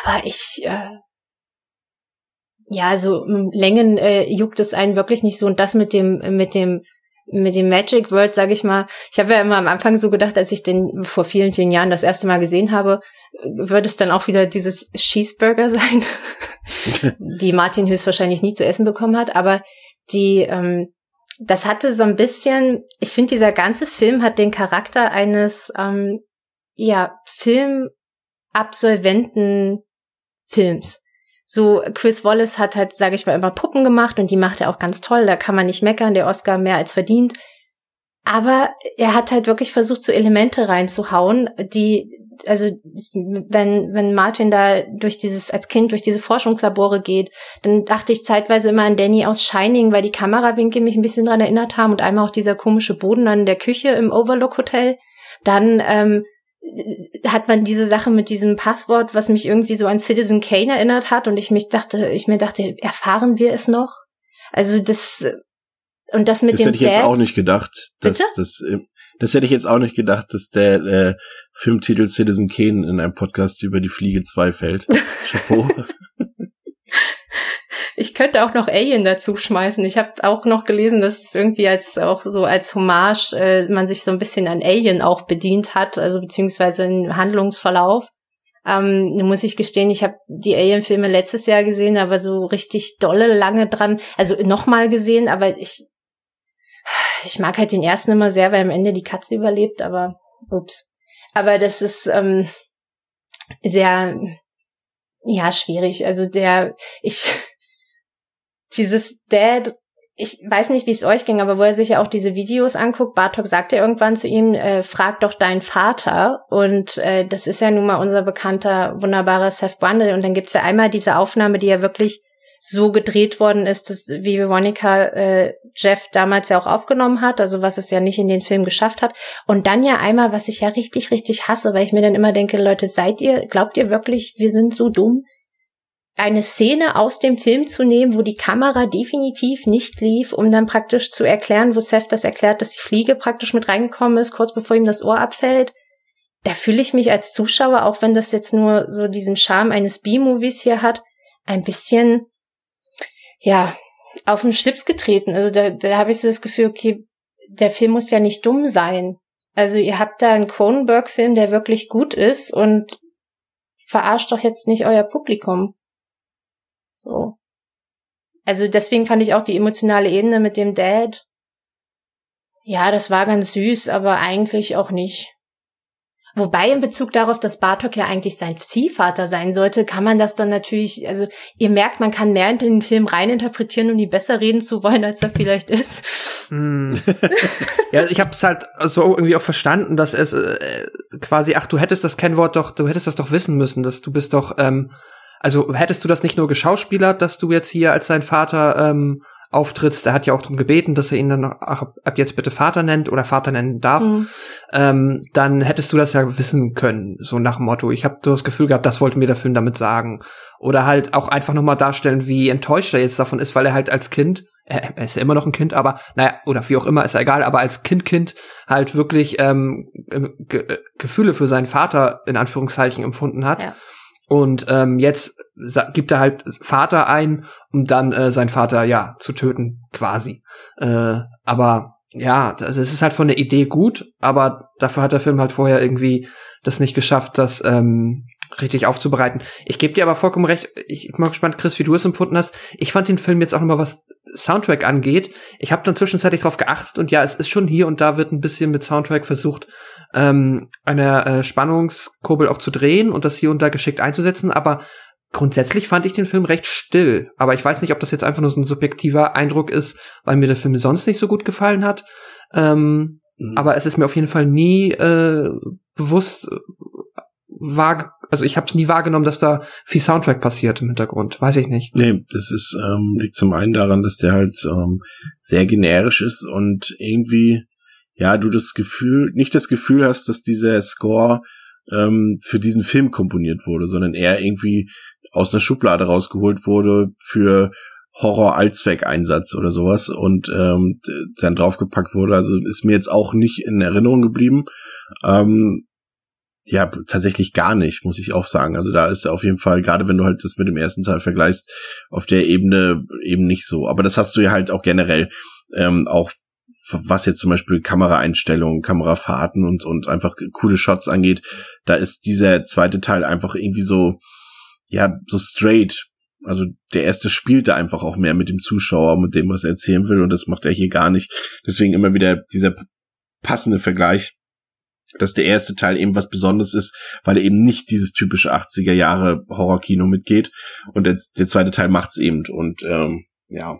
Aber ich, äh, ja, so m, Längen äh, juckt es einen wirklich nicht so. Und das mit dem, mit dem, mit dem Magic Word, sage ich mal. Ich habe ja immer am Anfang so gedacht, als ich den vor vielen, vielen Jahren das erste Mal gesehen habe, würde es dann auch wieder dieses Cheeseburger sein, die Martin höchstwahrscheinlich nie zu essen bekommen hat. Aber die, ähm, das hatte so ein bisschen, ich finde, dieser ganze Film hat den Charakter eines, ähm, ja, Filmabsolventen Films. So, Chris Wallace hat halt, sage ich mal, immer Puppen gemacht und die macht er auch ganz toll, da kann man nicht meckern, der Oscar mehr als verdient. Aber er hat halt wirklich versucht, so Elemente reinzuhauen, die, also wenn, wenn Martin da durch dieses, als Kind durch diese Forschungslabore geht, dann dachte ich zeitweise immer an Danny aus Shining, weil die Kamerawinkel mich ein bisschen dran erinnert haben und einmal auch dieser komische Boden an der Küche im Overlook Hotel. Dann ähm, hat man diese Sache mit diesem Passwort, was mich irgendwie so an Citizen Kane erinnert hat und ich mich dachte, ich mir dachte, erfahren wir es noch? Also das und das mit das dem hätte ich jetzt Dad, auch nicht gedacht. Dass, Bitte? Das, das hätte ich jetzt auch nicht gedacht, dass der äh, Filmtitel Citizen Kane in einem Podcast über die Fliege 2 fällt. Chapeau. Ich könnte auch noch Alien dazu schmeißen. Ich habe auch noch gelesen, dass es irgendwie als auch so als Hommage äh, man sich so ein bisschen an Alien auch bedient hat, also beziehungsweise im Handlungsverlauf. Ähm, muss ich gestehen, ich habe die Alien-Filme letztes Jahr gesehen, aber so richtig dolle lange dran, also nochmal gesehen, aber ich ich mag halt den ersten immer sehr, weil am Ende die Katze überlebt, aber ups. Aber das ist ähm, sehr ja schwierig. Also der ich dieses Dad, ich weiß nicht, wie es euch ging, aber wo er sich ja auch diese Videos anguckt, Bartok sagt ja irgendwann zu ihm, äh, frag doch deinen Vater. Und äh, das ist ja nun mal unser bekannter, wunderbarer Seth Brundle. Und dann gibt's ja einmal diese Aufnahme, die ja wirklich so gedreht worden ist, dass, wie Veronica äh, Jeff damals ja auch aufgenommen hat, also was es ja nicht in den Film geschafft hat. Und dann ja einmal, was ich ja richtig, richtig hasse, weil ich mir dann immer denke, Leute, seid ihr, glaubt ihr wirklich, wir sind so dumm? Eine Szene aus dem Film zu nehmen, wo die Kamera definitiv nicht lief, um dann praktisch zu erklären, wo Seth das erklärt, dass die Fliege praktisch mit reingekommen ist, kurz bevor ihm das Ohr abfällt. Da fühle ich mich als Zuschauer, auch wenn das jetzt nur so diesen Charme eines B-Movies hier hat, ein bisschen, ja, auf den Schlips getreten. Also da, da habe ich so das Gefühl, okay, der Film muss ja nicht dumm sein. Also ihr habt da einen Cronenberg-Film, der wirklich gut ist und verarscht doch jetzt nicht euer Publikum. So. Also deswegen fand ich auch die emotionale Ebene mit dem Dad. Ja, das war ganz süß, aber eigentlich auch nicht. Wobei in Bezug darauf, dass Bartok ja eigentlich sein Ziehvater sein sollte, kann man das dann natürlich, also ihr merkt, man kann mehr in den Film reininterpretieren, um die besser reden zu wollen, als er vielleicht ist. Hm. ja, ich habe es halt so irgendwie auch verstanden, dass es äh, quasi, ach, du hättest das Kennwort doch, du hättest das doch wissen müssen, dass du bist doch, ähm, also hättest du das nicht nur geschauspielert, dass du jetzt hier als sein Vater ähm, auftrittst, er hat ja auch darum gebeten, dass er ihn dann ach, ab jetzt bitte Vater nennt oder Vater nennen darf, Mhm. ähm, dann hättest du das ja wissen können, so nach dem Motto. Ich habe so das Gefühl gehabt, das wollte mir der Film damit sagen. Oder halt auch einfach noch mal darstellen, wie enttäuscht er jetzt davon ist, weil er halt als Kind, er, ist ja immer noch ein Kind, aber naja, oder wie auch immer, ist ja egal, aber als Kind-Kind halt wirklich ähm, Ge äh, Gefühle für seinen Vater in Anführungszeichen empfunden hat. Ja. Und ähm, jetzt gibt er halt Vater ein, um dann äh, seinen Vater ja zu töten, quasi. Äh, aber ja, also es ist halt von der Idee gut, aber dafür hat der Film halt vorher irgendwie das nicht geschafft, das ähm, richtig aufzubereiten. Ich gebe dir aber vollkommen recht. Ich bin mal gespannt, Chris, wie du es empfunden hast. Ich fand den Film jetzt auch noch mal was Soundtrack angeht. Ich habe dann zwischenzeitlich drauf geachtet und ja, es ist schon hier und da wird ein bisschen mit Soundtrack versucht, ähm, eine äh, Spannungskurbel auch zu drehen und das hier und da geschickt einzusetzen, aber grundsätzlich fand ich den Film recht still. Aber ich weiß nicht, ob das jetzt einfach nur so ein subjektiver Eindruck ist, weil mir der Film sonst nicht so gut gefallen hat. Ähm, Mhm. aber es ist mir auf jeden Fall nie äh, bewusst äh, wahr, also ich habe es nie wahrgenommen, dass da viel Soundtrack passiert im Hintergrund. Weiß ich nicht. Nee, das ist, ähm, liegt zum einen daran, dass der halt ähm, sehr generisch ist und irgendwie, ja, du das Gefühl, nicht das Gefühl hast, dass dieser Score ähm, für diesen Film komponiert wurde, sondern eher irgendwie aus einer Schublade rausgeholt wurde für Horror-Allzweckeinsatz oder sowas und ähm, dann draufgepackt wurde. Also ist mir jetzt auch nicht in Erinnerung geblieben. Ähm, ja, tatsächlich gar nicht, muss ich auch sagen. Also da ist auf jeden Fall, gerade wenn du halt das mit dem ersten Teil vergleichst, auf der Ebene eben nicht so. Aber das hast du ja halt auch generell, ähm, auch was jetzt zum Beispiel Kameraeinstellungen, Kamerafahrten und, und einfach coole Shots angeht, da ist dieser zweite Teil einfach irgendwie so, ja, so straight. Also der erste spielte einfach auch mehr mit dem Zuschauer, mit dem, was er erzählen will, und das macht er hier gar nicht. Deswegen immer wieder dieser passende Vergleich dass der erste Teil eben was Besonderes ist, weil er eben nicht dieses typische 80er Jahre Horrorkino mitgeht. Und der, der zweite Teil macht's eben. Und ähm, ja,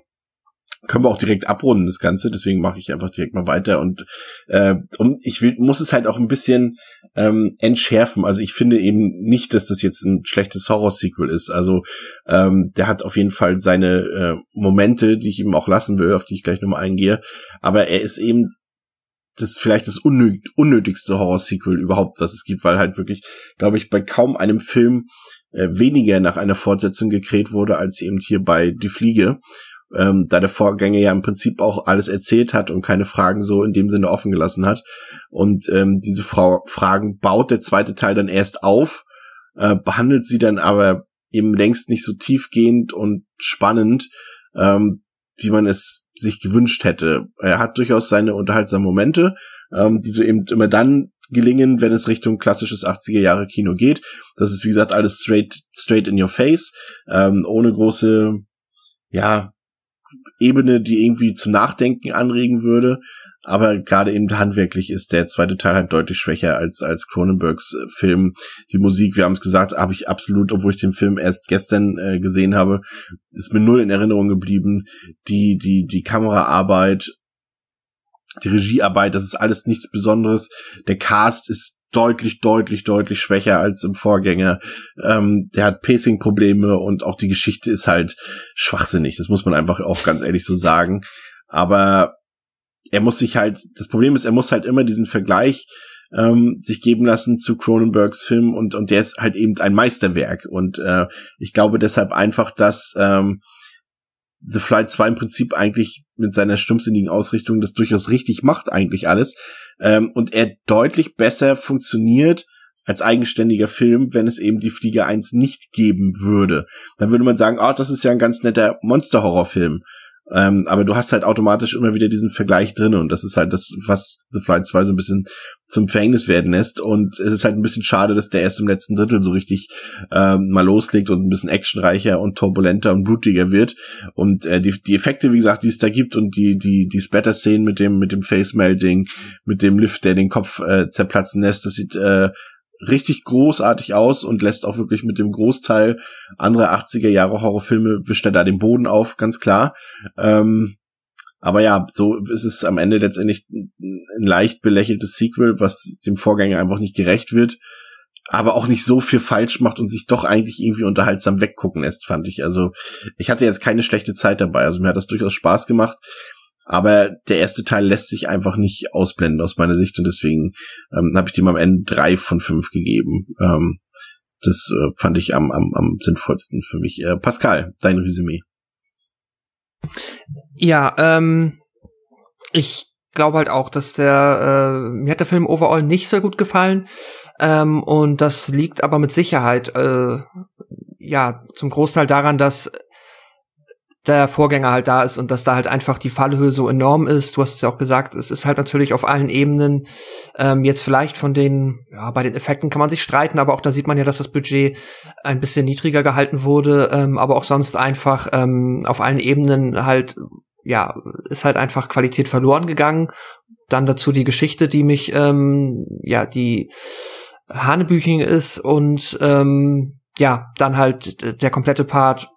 können wir auch direkt abrunden, das Ganze. Deswegen mache ich einfach direkt mal weiter. Und, äh, und ich will, muss es halt auch ein bisschen ähm, entschärfen. Also ich finde eben nicht, dass das jetzt ein schlechtes Horror-Sequel ist. Also ähm, der hat auf jeden Fall seine äh, Momente, die ich ihm auch lassen will, auf die ich gleich nochmal eingehe. Aber er ist eben das vielleicht das unnö unnötigste Horror-Sequel überhaupt, was es gibt, weil halt wirklich, glaube ich, bei kaum einem Film äh, weniger nach einer Fortsetzung gekräht wurde, als eben hier bei Die Fliege. Ähm, da der Vorgänger ja im Prinzip auch alles erzählt hat und keine Fragen so in dem Sinne offen gelassen hat. Und ähm, diese Frau Fragen baut der zweite Teil dann erst auf, äh, behandelt sie dann aber eben längst nicht so tiefgehend und spannend, ähm, wie man es sich gewünscht hätte. Er hat durchaus seine unterhaltsamen Momente, ähm, die so eben immer dann gelingen, wenn es Richtung klassisches 80er Jahre Kino geht. Das ist, wie gesagt, alles straight, straight in your face, ähm, ohne große, ja, Ebene, die irgendwie zum Nachdenken anregen würde. Aber gerade eben handwerklich ist der zweite Teil halt deutlich schwächer als, als Cronenbergs äh, Film. Die Musik, wir haben es gesagt, habe ich absolut, obwohl ich den Film erst gestern äh, gesehen habe, ist mir null in Erinnerung geblieben. Die, die, die Kameraarbeit, die Regiearbeit, das ist alles nichts Besonderes. Der Cast ist deutlich, deutlich, deutlich schwächer als im Vorgänger. Ähm, der hat Pacing-Probleme und auch die Geschichte ist halt schwachsinnig. Das muss man einfach auch ganz ehrlich so sagen. Aber er muss sich halt, das Problem ist, er muss halt immer diesen Vergleich ähm, sich geben lassen zu Cronenbergs Film und, und der ist halt eben ein Meisterwerk. Und äh, ich glaube deshalb einfach, dass ähm, The Flight 2 im Prinzip eigentlich mit seiner stumpfsinnigen Ausrichtung das durchaus richtig macht, eigentlich alles. Ähm, und er deutlich besser funktioniert als eigenständiger Film, wenn es eben die Flieger 1 nicht geben würde. Dann würde man sagen, ah, oh, das ist ja ein ganz netter Monster-Horror-Film. Ähm, aber du hast halt automatisch immer wieder diesen Vergleich drin und das ist halt das, was The Flight 2 so ein bisschen zum Verhängnis werden lässt. Und es ist halt ein bisschen schade, dass der erst im letzten Drittel so richtig ähm, mal loslegt und ein bisschen actionreicher und turbulenter und blutiger wird. Und äh, die, die Effekte, wie gesagt, die es da gibt und die, die, die Splatter-Szenen mit dem, mit dem Face-Melting, mit dem Lift, der den Kopf äh, zerplatzen lässt, das sieht äh, richtig großartig aus und lässt auch wirklich mit dem Großteil anderer 80er Jahre Horrorfilme wischt er da den Boden auf, ganz klar. Ähm, aber ja, so ist es am Ende letztendlich ein leicht belächeltes Sequel, was dem Vorgänger einfach nicht gerecht wird, aber auch nicht so viel falsch macht und sich doch eigentlich irgendwie unterhaltsam weggucken lässt, fand ich. Also ich hatte jetzt keine schlechte Zeit dabei. Also mir hat das durchaus Spaß gemacht. Aber der erste Teil lässt sich einfach nicht ausblenden aus meiner Sicht und deswegen ähm, habe ich dem am Ende drei von fünf gegeben. Ähm, das äh, fand ich am, am, am sinnvollsten für mich. Äh, Pascal, dein Resümee. Ja, ähm, ich glaube halt auch, dass der, äh, mir hat der Film overall nicht so gut gefallen. Ähm, und das liegt aber mit Sicherheit, äh, ja, zum Großteil daran, dass der Vorgänger halt da ist und dass da halt einfach die Fallhöhe so enorm ist. Du hast es ja auch gesagt, es ist halt natürlich auf allen Ebenen ähm, jetzt vielleicht von den, ja, bei den Effekten kann man sich streiten, aber auch da sieht man ja, dass das Budget ein bisschen niedriger gehalten wurde, ähm, aber auch sonst einfach ähm, auf allen Ebenen halt, ja, ist halt einfach Qualität verloren gegangen. Dann dazu die Geschichte, die mich, ähm, ja, die Hanebüching ist und ähm, ja, dann halt der komplette Part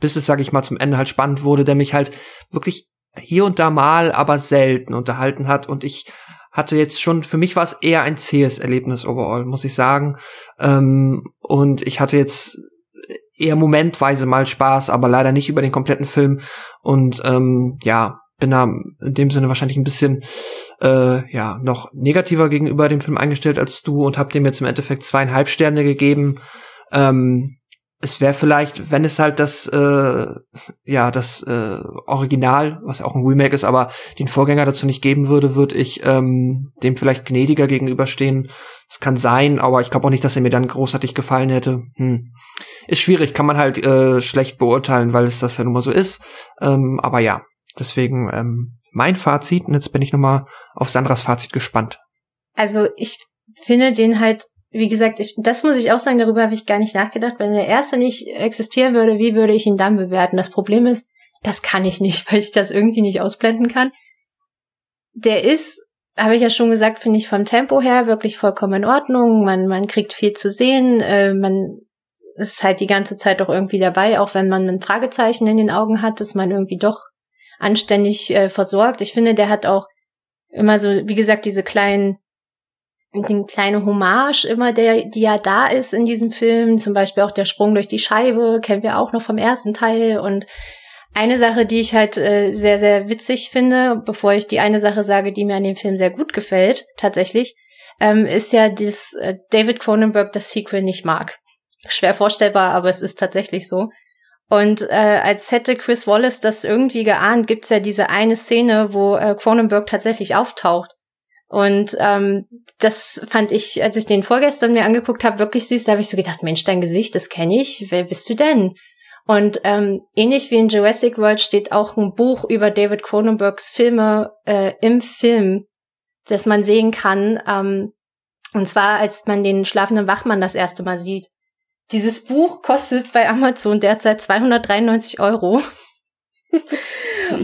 bis es, sag ich mal, zum Ende halt spannend wurde, der mich halt wirklich hier und da mal, aber selten unterhalten hat. Und ich hatte jetzt schon, für mich war es eher ein zähes Erlebnis overall, muss ich sagen. Ähm, und ich hatte jetzt eher momentweise mal Spaß, aber leider nicht über den kompletten Film. Und ähm, ja, bin da in dem Sinne wahrscheinlich ein bisschen äh, ja noch negativer gegenüber dem Film eingestellt als du und habe dem jetzt im Endeffekt zweieinhalb Sterne gegeben. Ähm, es wäre vielleicht, wenn es halt das, äh, ja, das äh, Original, was ja auch ein Remake ist, aber den Vorgänger dazu nicht geben würde, würde ich ähm, dem vielleicht gnädiger gegenüberstehen. Es kann sein, aber ich glaube auch nicht, dass er mir dann großartig gefallen hätte. Hm. Ist schwierig, kann man halt äh, schlecht beurteilen, weil es das ja nun mal so ist. Ähm, aber ja, deswegen ähm, mein Fazit, und jetzt bin ich nochmal auf Sandras Fazit gespannt. Also ich finde den halt wie gesagt, ich, das muss ich auch sagen, darüber habe ich gar nicht nachgedacht. Wenn der erste nicht existieren würde, wie würde ich ihn dann bewerten? Das Problem ist, das kann ich nicht, weil ich das irgendwie nicht ausblenden kann. Der ist, habe ich ja schon gesagt, finde ich vom Tempo her wirklich vollkommen in Ordnung. Man, man kriegt viel zu sehen, äh, man ist halt die ganze Zeit doch irgendwie dabei, auch wenn man ein Fragezeichen in den Augen hat, dass man irgendwie doch anständig äh, versorgt. Ich finde, der hat auch immer so, wie gesagt, diese kleinen eine kleine Hommage immer, der, die ja da ist in diesem Film. Zum Beispiel auch der Sprung durch die Scheibe, kennen wir auch noch vom ersten Teil. Und eine Sache, die ich halt äh, sehr, sehr witzig finde, bevor ich die eine Sache sage, die mir an dem Film sehr gut gefällt, tatsächlich, ähm, ist ja, dass äh, David Cronenberg das Sequel nicht mag. Schwer vorstellbar, aber es ist tatsächlich so. Und äh, als hätte Chris Wallace das irgendwie geahnt, gibt's ja diese eine Szene, wo äh, Cronenberg tatsächlich auftaucht und ähm, das fand ich, als ich den vorgestern mir angeguckt habe, wirklich süß. Da habe ich so gedacht, Mensch, dein Gesicht, das kenne ich. Wer bist du denn? Und ähm, ähnlich wie in Jurassic World steht auch ein Buch über David Cronenbergs Filme äh, im Film, das man sehen kann. Ähm, und zwar, als man den schlafenden Wachmann das erste Mal sieht. Dieses Buch kostet bei Amazon derzeit 293 Euro.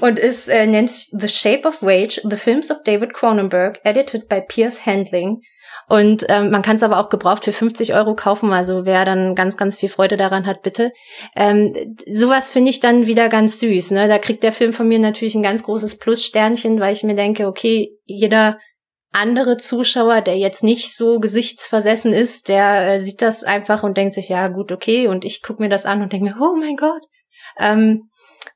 und es äh, nennt sich The Shape of Rage, The Films of David Cronenberg, edited by Pierce Handling. Und ähm, man kann es aber auch gebraucht für 50 Euro kaufen, also wer dann ganz, ganz viel Freude daran hat, bitte. Ähm, sowas finde ich dann wieder ganz süß. Ne? Da kriegt der Film von mir natürlich ein ganz großes Plus-Sternchen, weil ich mir denke, okay, jeder andere Zuschauer, der jetzt nicht so gesichtsversessen ist, der äh, sieht das einfach und denkt sich, ja gut, okay, und ich gucke mir das an und denke mir, oh mein Gott. Ähm,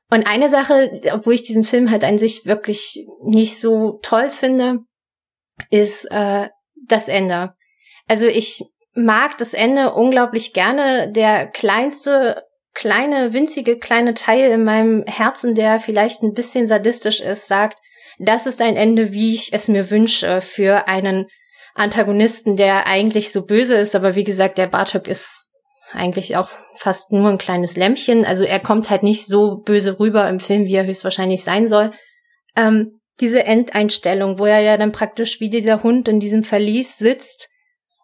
und eine Sache, obwohl ich diesen Film halt an sich wirklich nicht so toll finde, ist äh, das Ende. Also ich mag das Ende unglaublich gerne. Der kleinste, kleine, winzige, kleine Teil in meinem Herzen, der vielleicht ein bisschen sadistisch ist, sagt, das ist ein Ende, wie ich es mir wünsche für einen Antagonisten, der eigentlich so böse ist, aber wie gesagt, der Bartok ist eigentlich auch fast nur ein kleines Lämpchen. Also er kommt halt nicht so böse rüber im Film, wie er höchstwahrscheinlich sein soll. Ähm, diese Endeinstellung, wo er ja dann praktisch wie dieser Hund in diesem Verlies sitzt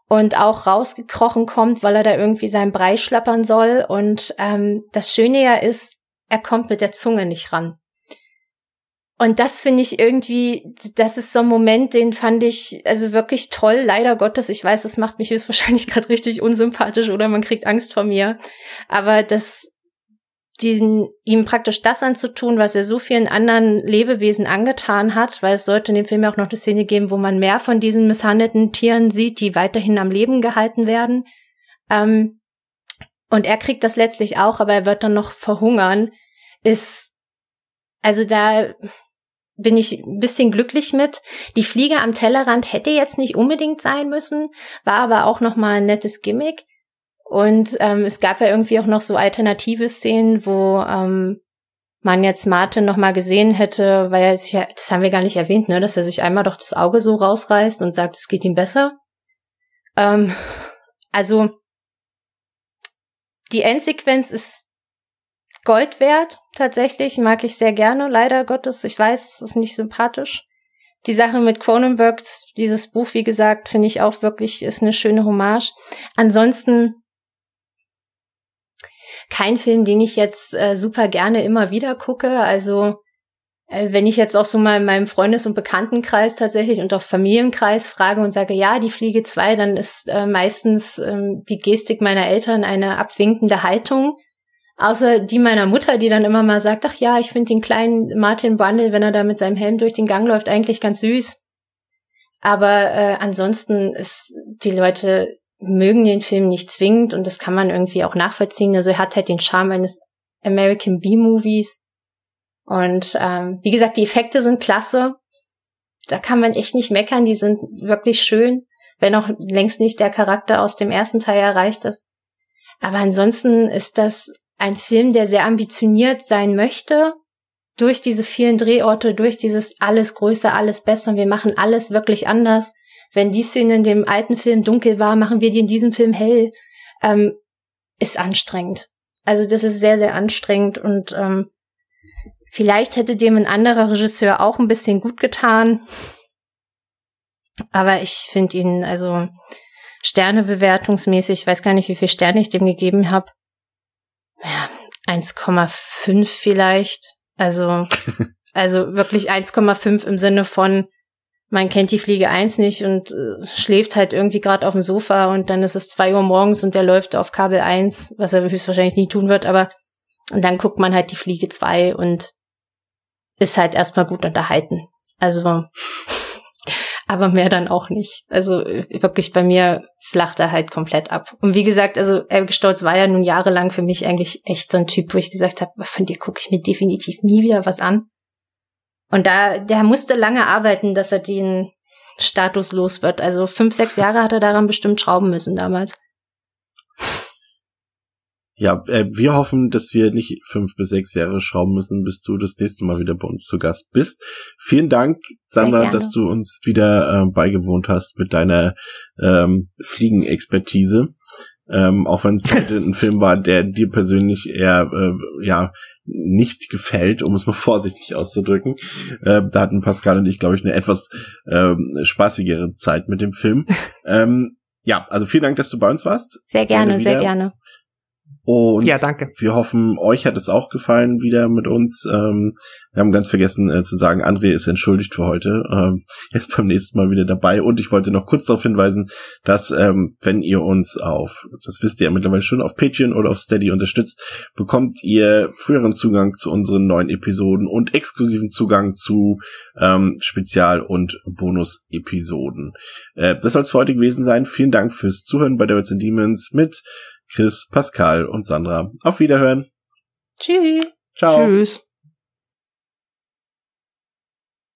und auch rausgekrochen kommt, weil er da irgendwie seinen Brei schlappern soll. Und ähm, das Schöne ja ist, er kommt mit der Zunge nicht ran. Und das finde ich irgendwie, das ist so ein Moment, den fand ich also wirklich toll. Leider Gottes, ich weiß, das macht mich höchstwahrscheinlich gerade richtig unsympathisch oder man kriegt Angst vor mir. Aber das, diesen, ihm praktisch das anzutun, was er so vielen anderen Lebewesen angetan hat, weil es sollte in dem Film auch noch eine Szene geben, wo man mehr von diesen misshandelten Tieren sieht, die weiterhin am Leben gehalten werden. Ähm, und er kriegt das letztlich auch, aber er wird dann noch verhungern, ist, also da, bin ich ein bisschen glücklich mit. Die Fliege am Tellerrand hätte jetzt nicht unbedingt sein müssen, war aber auch noch mal ein nettes Gimmick. Und ähm, es gab ja irgendwie auch noch so alternative Szenen, wo ähm, man jetzt Martin noch mal gesehen hätte, weil er sich das haben wir gar nicht erwähnt, ne, dass er sich einmal doch das Auge so rausreißt und sagt, es geht ihm besser. Ähm, also die Endsequenz ist Gold wert, tatsächlich, mag ich sehr gerne, leider Gottes. Ich weiß, es ist nicht sympathisch. Die Sache mit Cronenberg, dieses Buch, wie gesagt, finde ich auch wirklich, ist eine schöne Hommage. Ansonsten kein Film, den ich jetzt äh, super gerne immer wieder gucke. Also äh, wenn ich jetzt auch so mal in meinem Freundes- und Bekanntenkreis tatsächlich und auch Familienkreis frage und sage, ja, die Fliege 2, dann ist äh, meistens ähm, die Gestik meiner Eltern eine abwinkende Haltung. Außer die meiner Mutter, die dann immer mal sagt, ach ja, ich finde den kleinen Martin Brundle, wenn er da mit seinem Helm durch den Gang läuft, eigentlich ganz süß. Aber äh, ansonsten ist die Leute mögen den Film nicht zwingend und das kann man irgendwie auch nachvollziehen. Also er hat halt den Charme eines American B-Movies. Und ähm, wie gesagt, die Effekte sind klasse. Da kann man echt nicht meckern, die sind wirklich schön, wenn auch längst nicht der Charakter aus dem ersten Teil erreicht ist. Aber ansonsten ist das ein Film, der sehr ambitioniert sein möchte. Durch diese vielen Drehorte, durch dieses alles größer, alles besser. Wir machen alles wirklich anders. Wenn die Szene in dem alten Film dunkel war, machen wir die in diesem Film hell. Ähm, ist anstrengend. Also das ist sehr, sehr anstrengend und ähm, vielleicht hätte dem ein anderer Regisseur auch ein bisschen gut getan. Aber ich finde ihn, also Sternebewertungsmäßig, ich weiß gar nicht, wie viel Sterne ich dem gegeben habe. Ja, 1,5 vielleicht. Also, also wirklich 1,5 im Sinne von, man kennt die Fliege 1 nicht und äh, schläft halt irgendwie gerade auf dem Sofa und dann ist es zwei Uhr morgens und der läuft auf Kabel 1, was er höchstwahrscheinlich nie tun wird, aber und dann guckt man halt die Fliege 2 und ist halt erstmal gut unterhalten. Also aber mehr dann auch nicht. Also äh, wirklich bei mir flacht er halt komplett ab. Und wie gesagt, also Elke Stolz war ja nun jahrelang für mich eigentlich echt so ein Typ, wo ich gesagt habe, von dir gucke ich mir definitiv nie wieder was an. Und da, der musste lange arbeiten, dass er den Status los wird. Also fünf, sechs Jahre hat er daran bestimmt schrauben müssen damals. Ja, äh, wir hoffen, dass wir nicht fünf bis sechs Jahre schrauben müssen, bis du das nächste Mal wieder bei uns zu Gast bist. Vielen Dank, Sandra, dass du uns wieder äh, beigewohnt hast mit deiner ähm, Fliegenexpertise. Ähm, auch wenn es heute ein Film war, der dir persönlich eher äh, ja nicht gefällt, um es mal vorsichtig auszudrücken. Äh, da hatten Pascal und ich, glaube ich, eine etwas äh, spaßigere Zeit mit dem Film. ähm, ja, also vielen Dank, dass du bei uns warst. Sehr gerne, sehr gerne. Und ja, danke. wir hoffen, euch hat es auch gefallen wieder mit uns. Ähm, wir haben ganz vergessen äh, zu sagen, André ist entschuldigt für heute. Ähm, er ist beim nächsten Mal wieder dabei. Und ich wollte noch kurz darauf hinweisen, dass ähm, wenn ihr uns auf, das wisst ihr ja mittlerweile schon, auf Patreon oder auf Steady unterstützt, bekommt ihr früheren Zugang zu unseren neuen Episoden und exklusiven Zugang zu ähm, Spezial- und Bonus-Episoden. Äh, das soll es für heute gewesen sein. Vielen Dank fürs Zuhören bei Devils and Demons mit Chris, Pascal und Sandra. Auf Wiederhören. Tschüss. Ciao. Tschüss.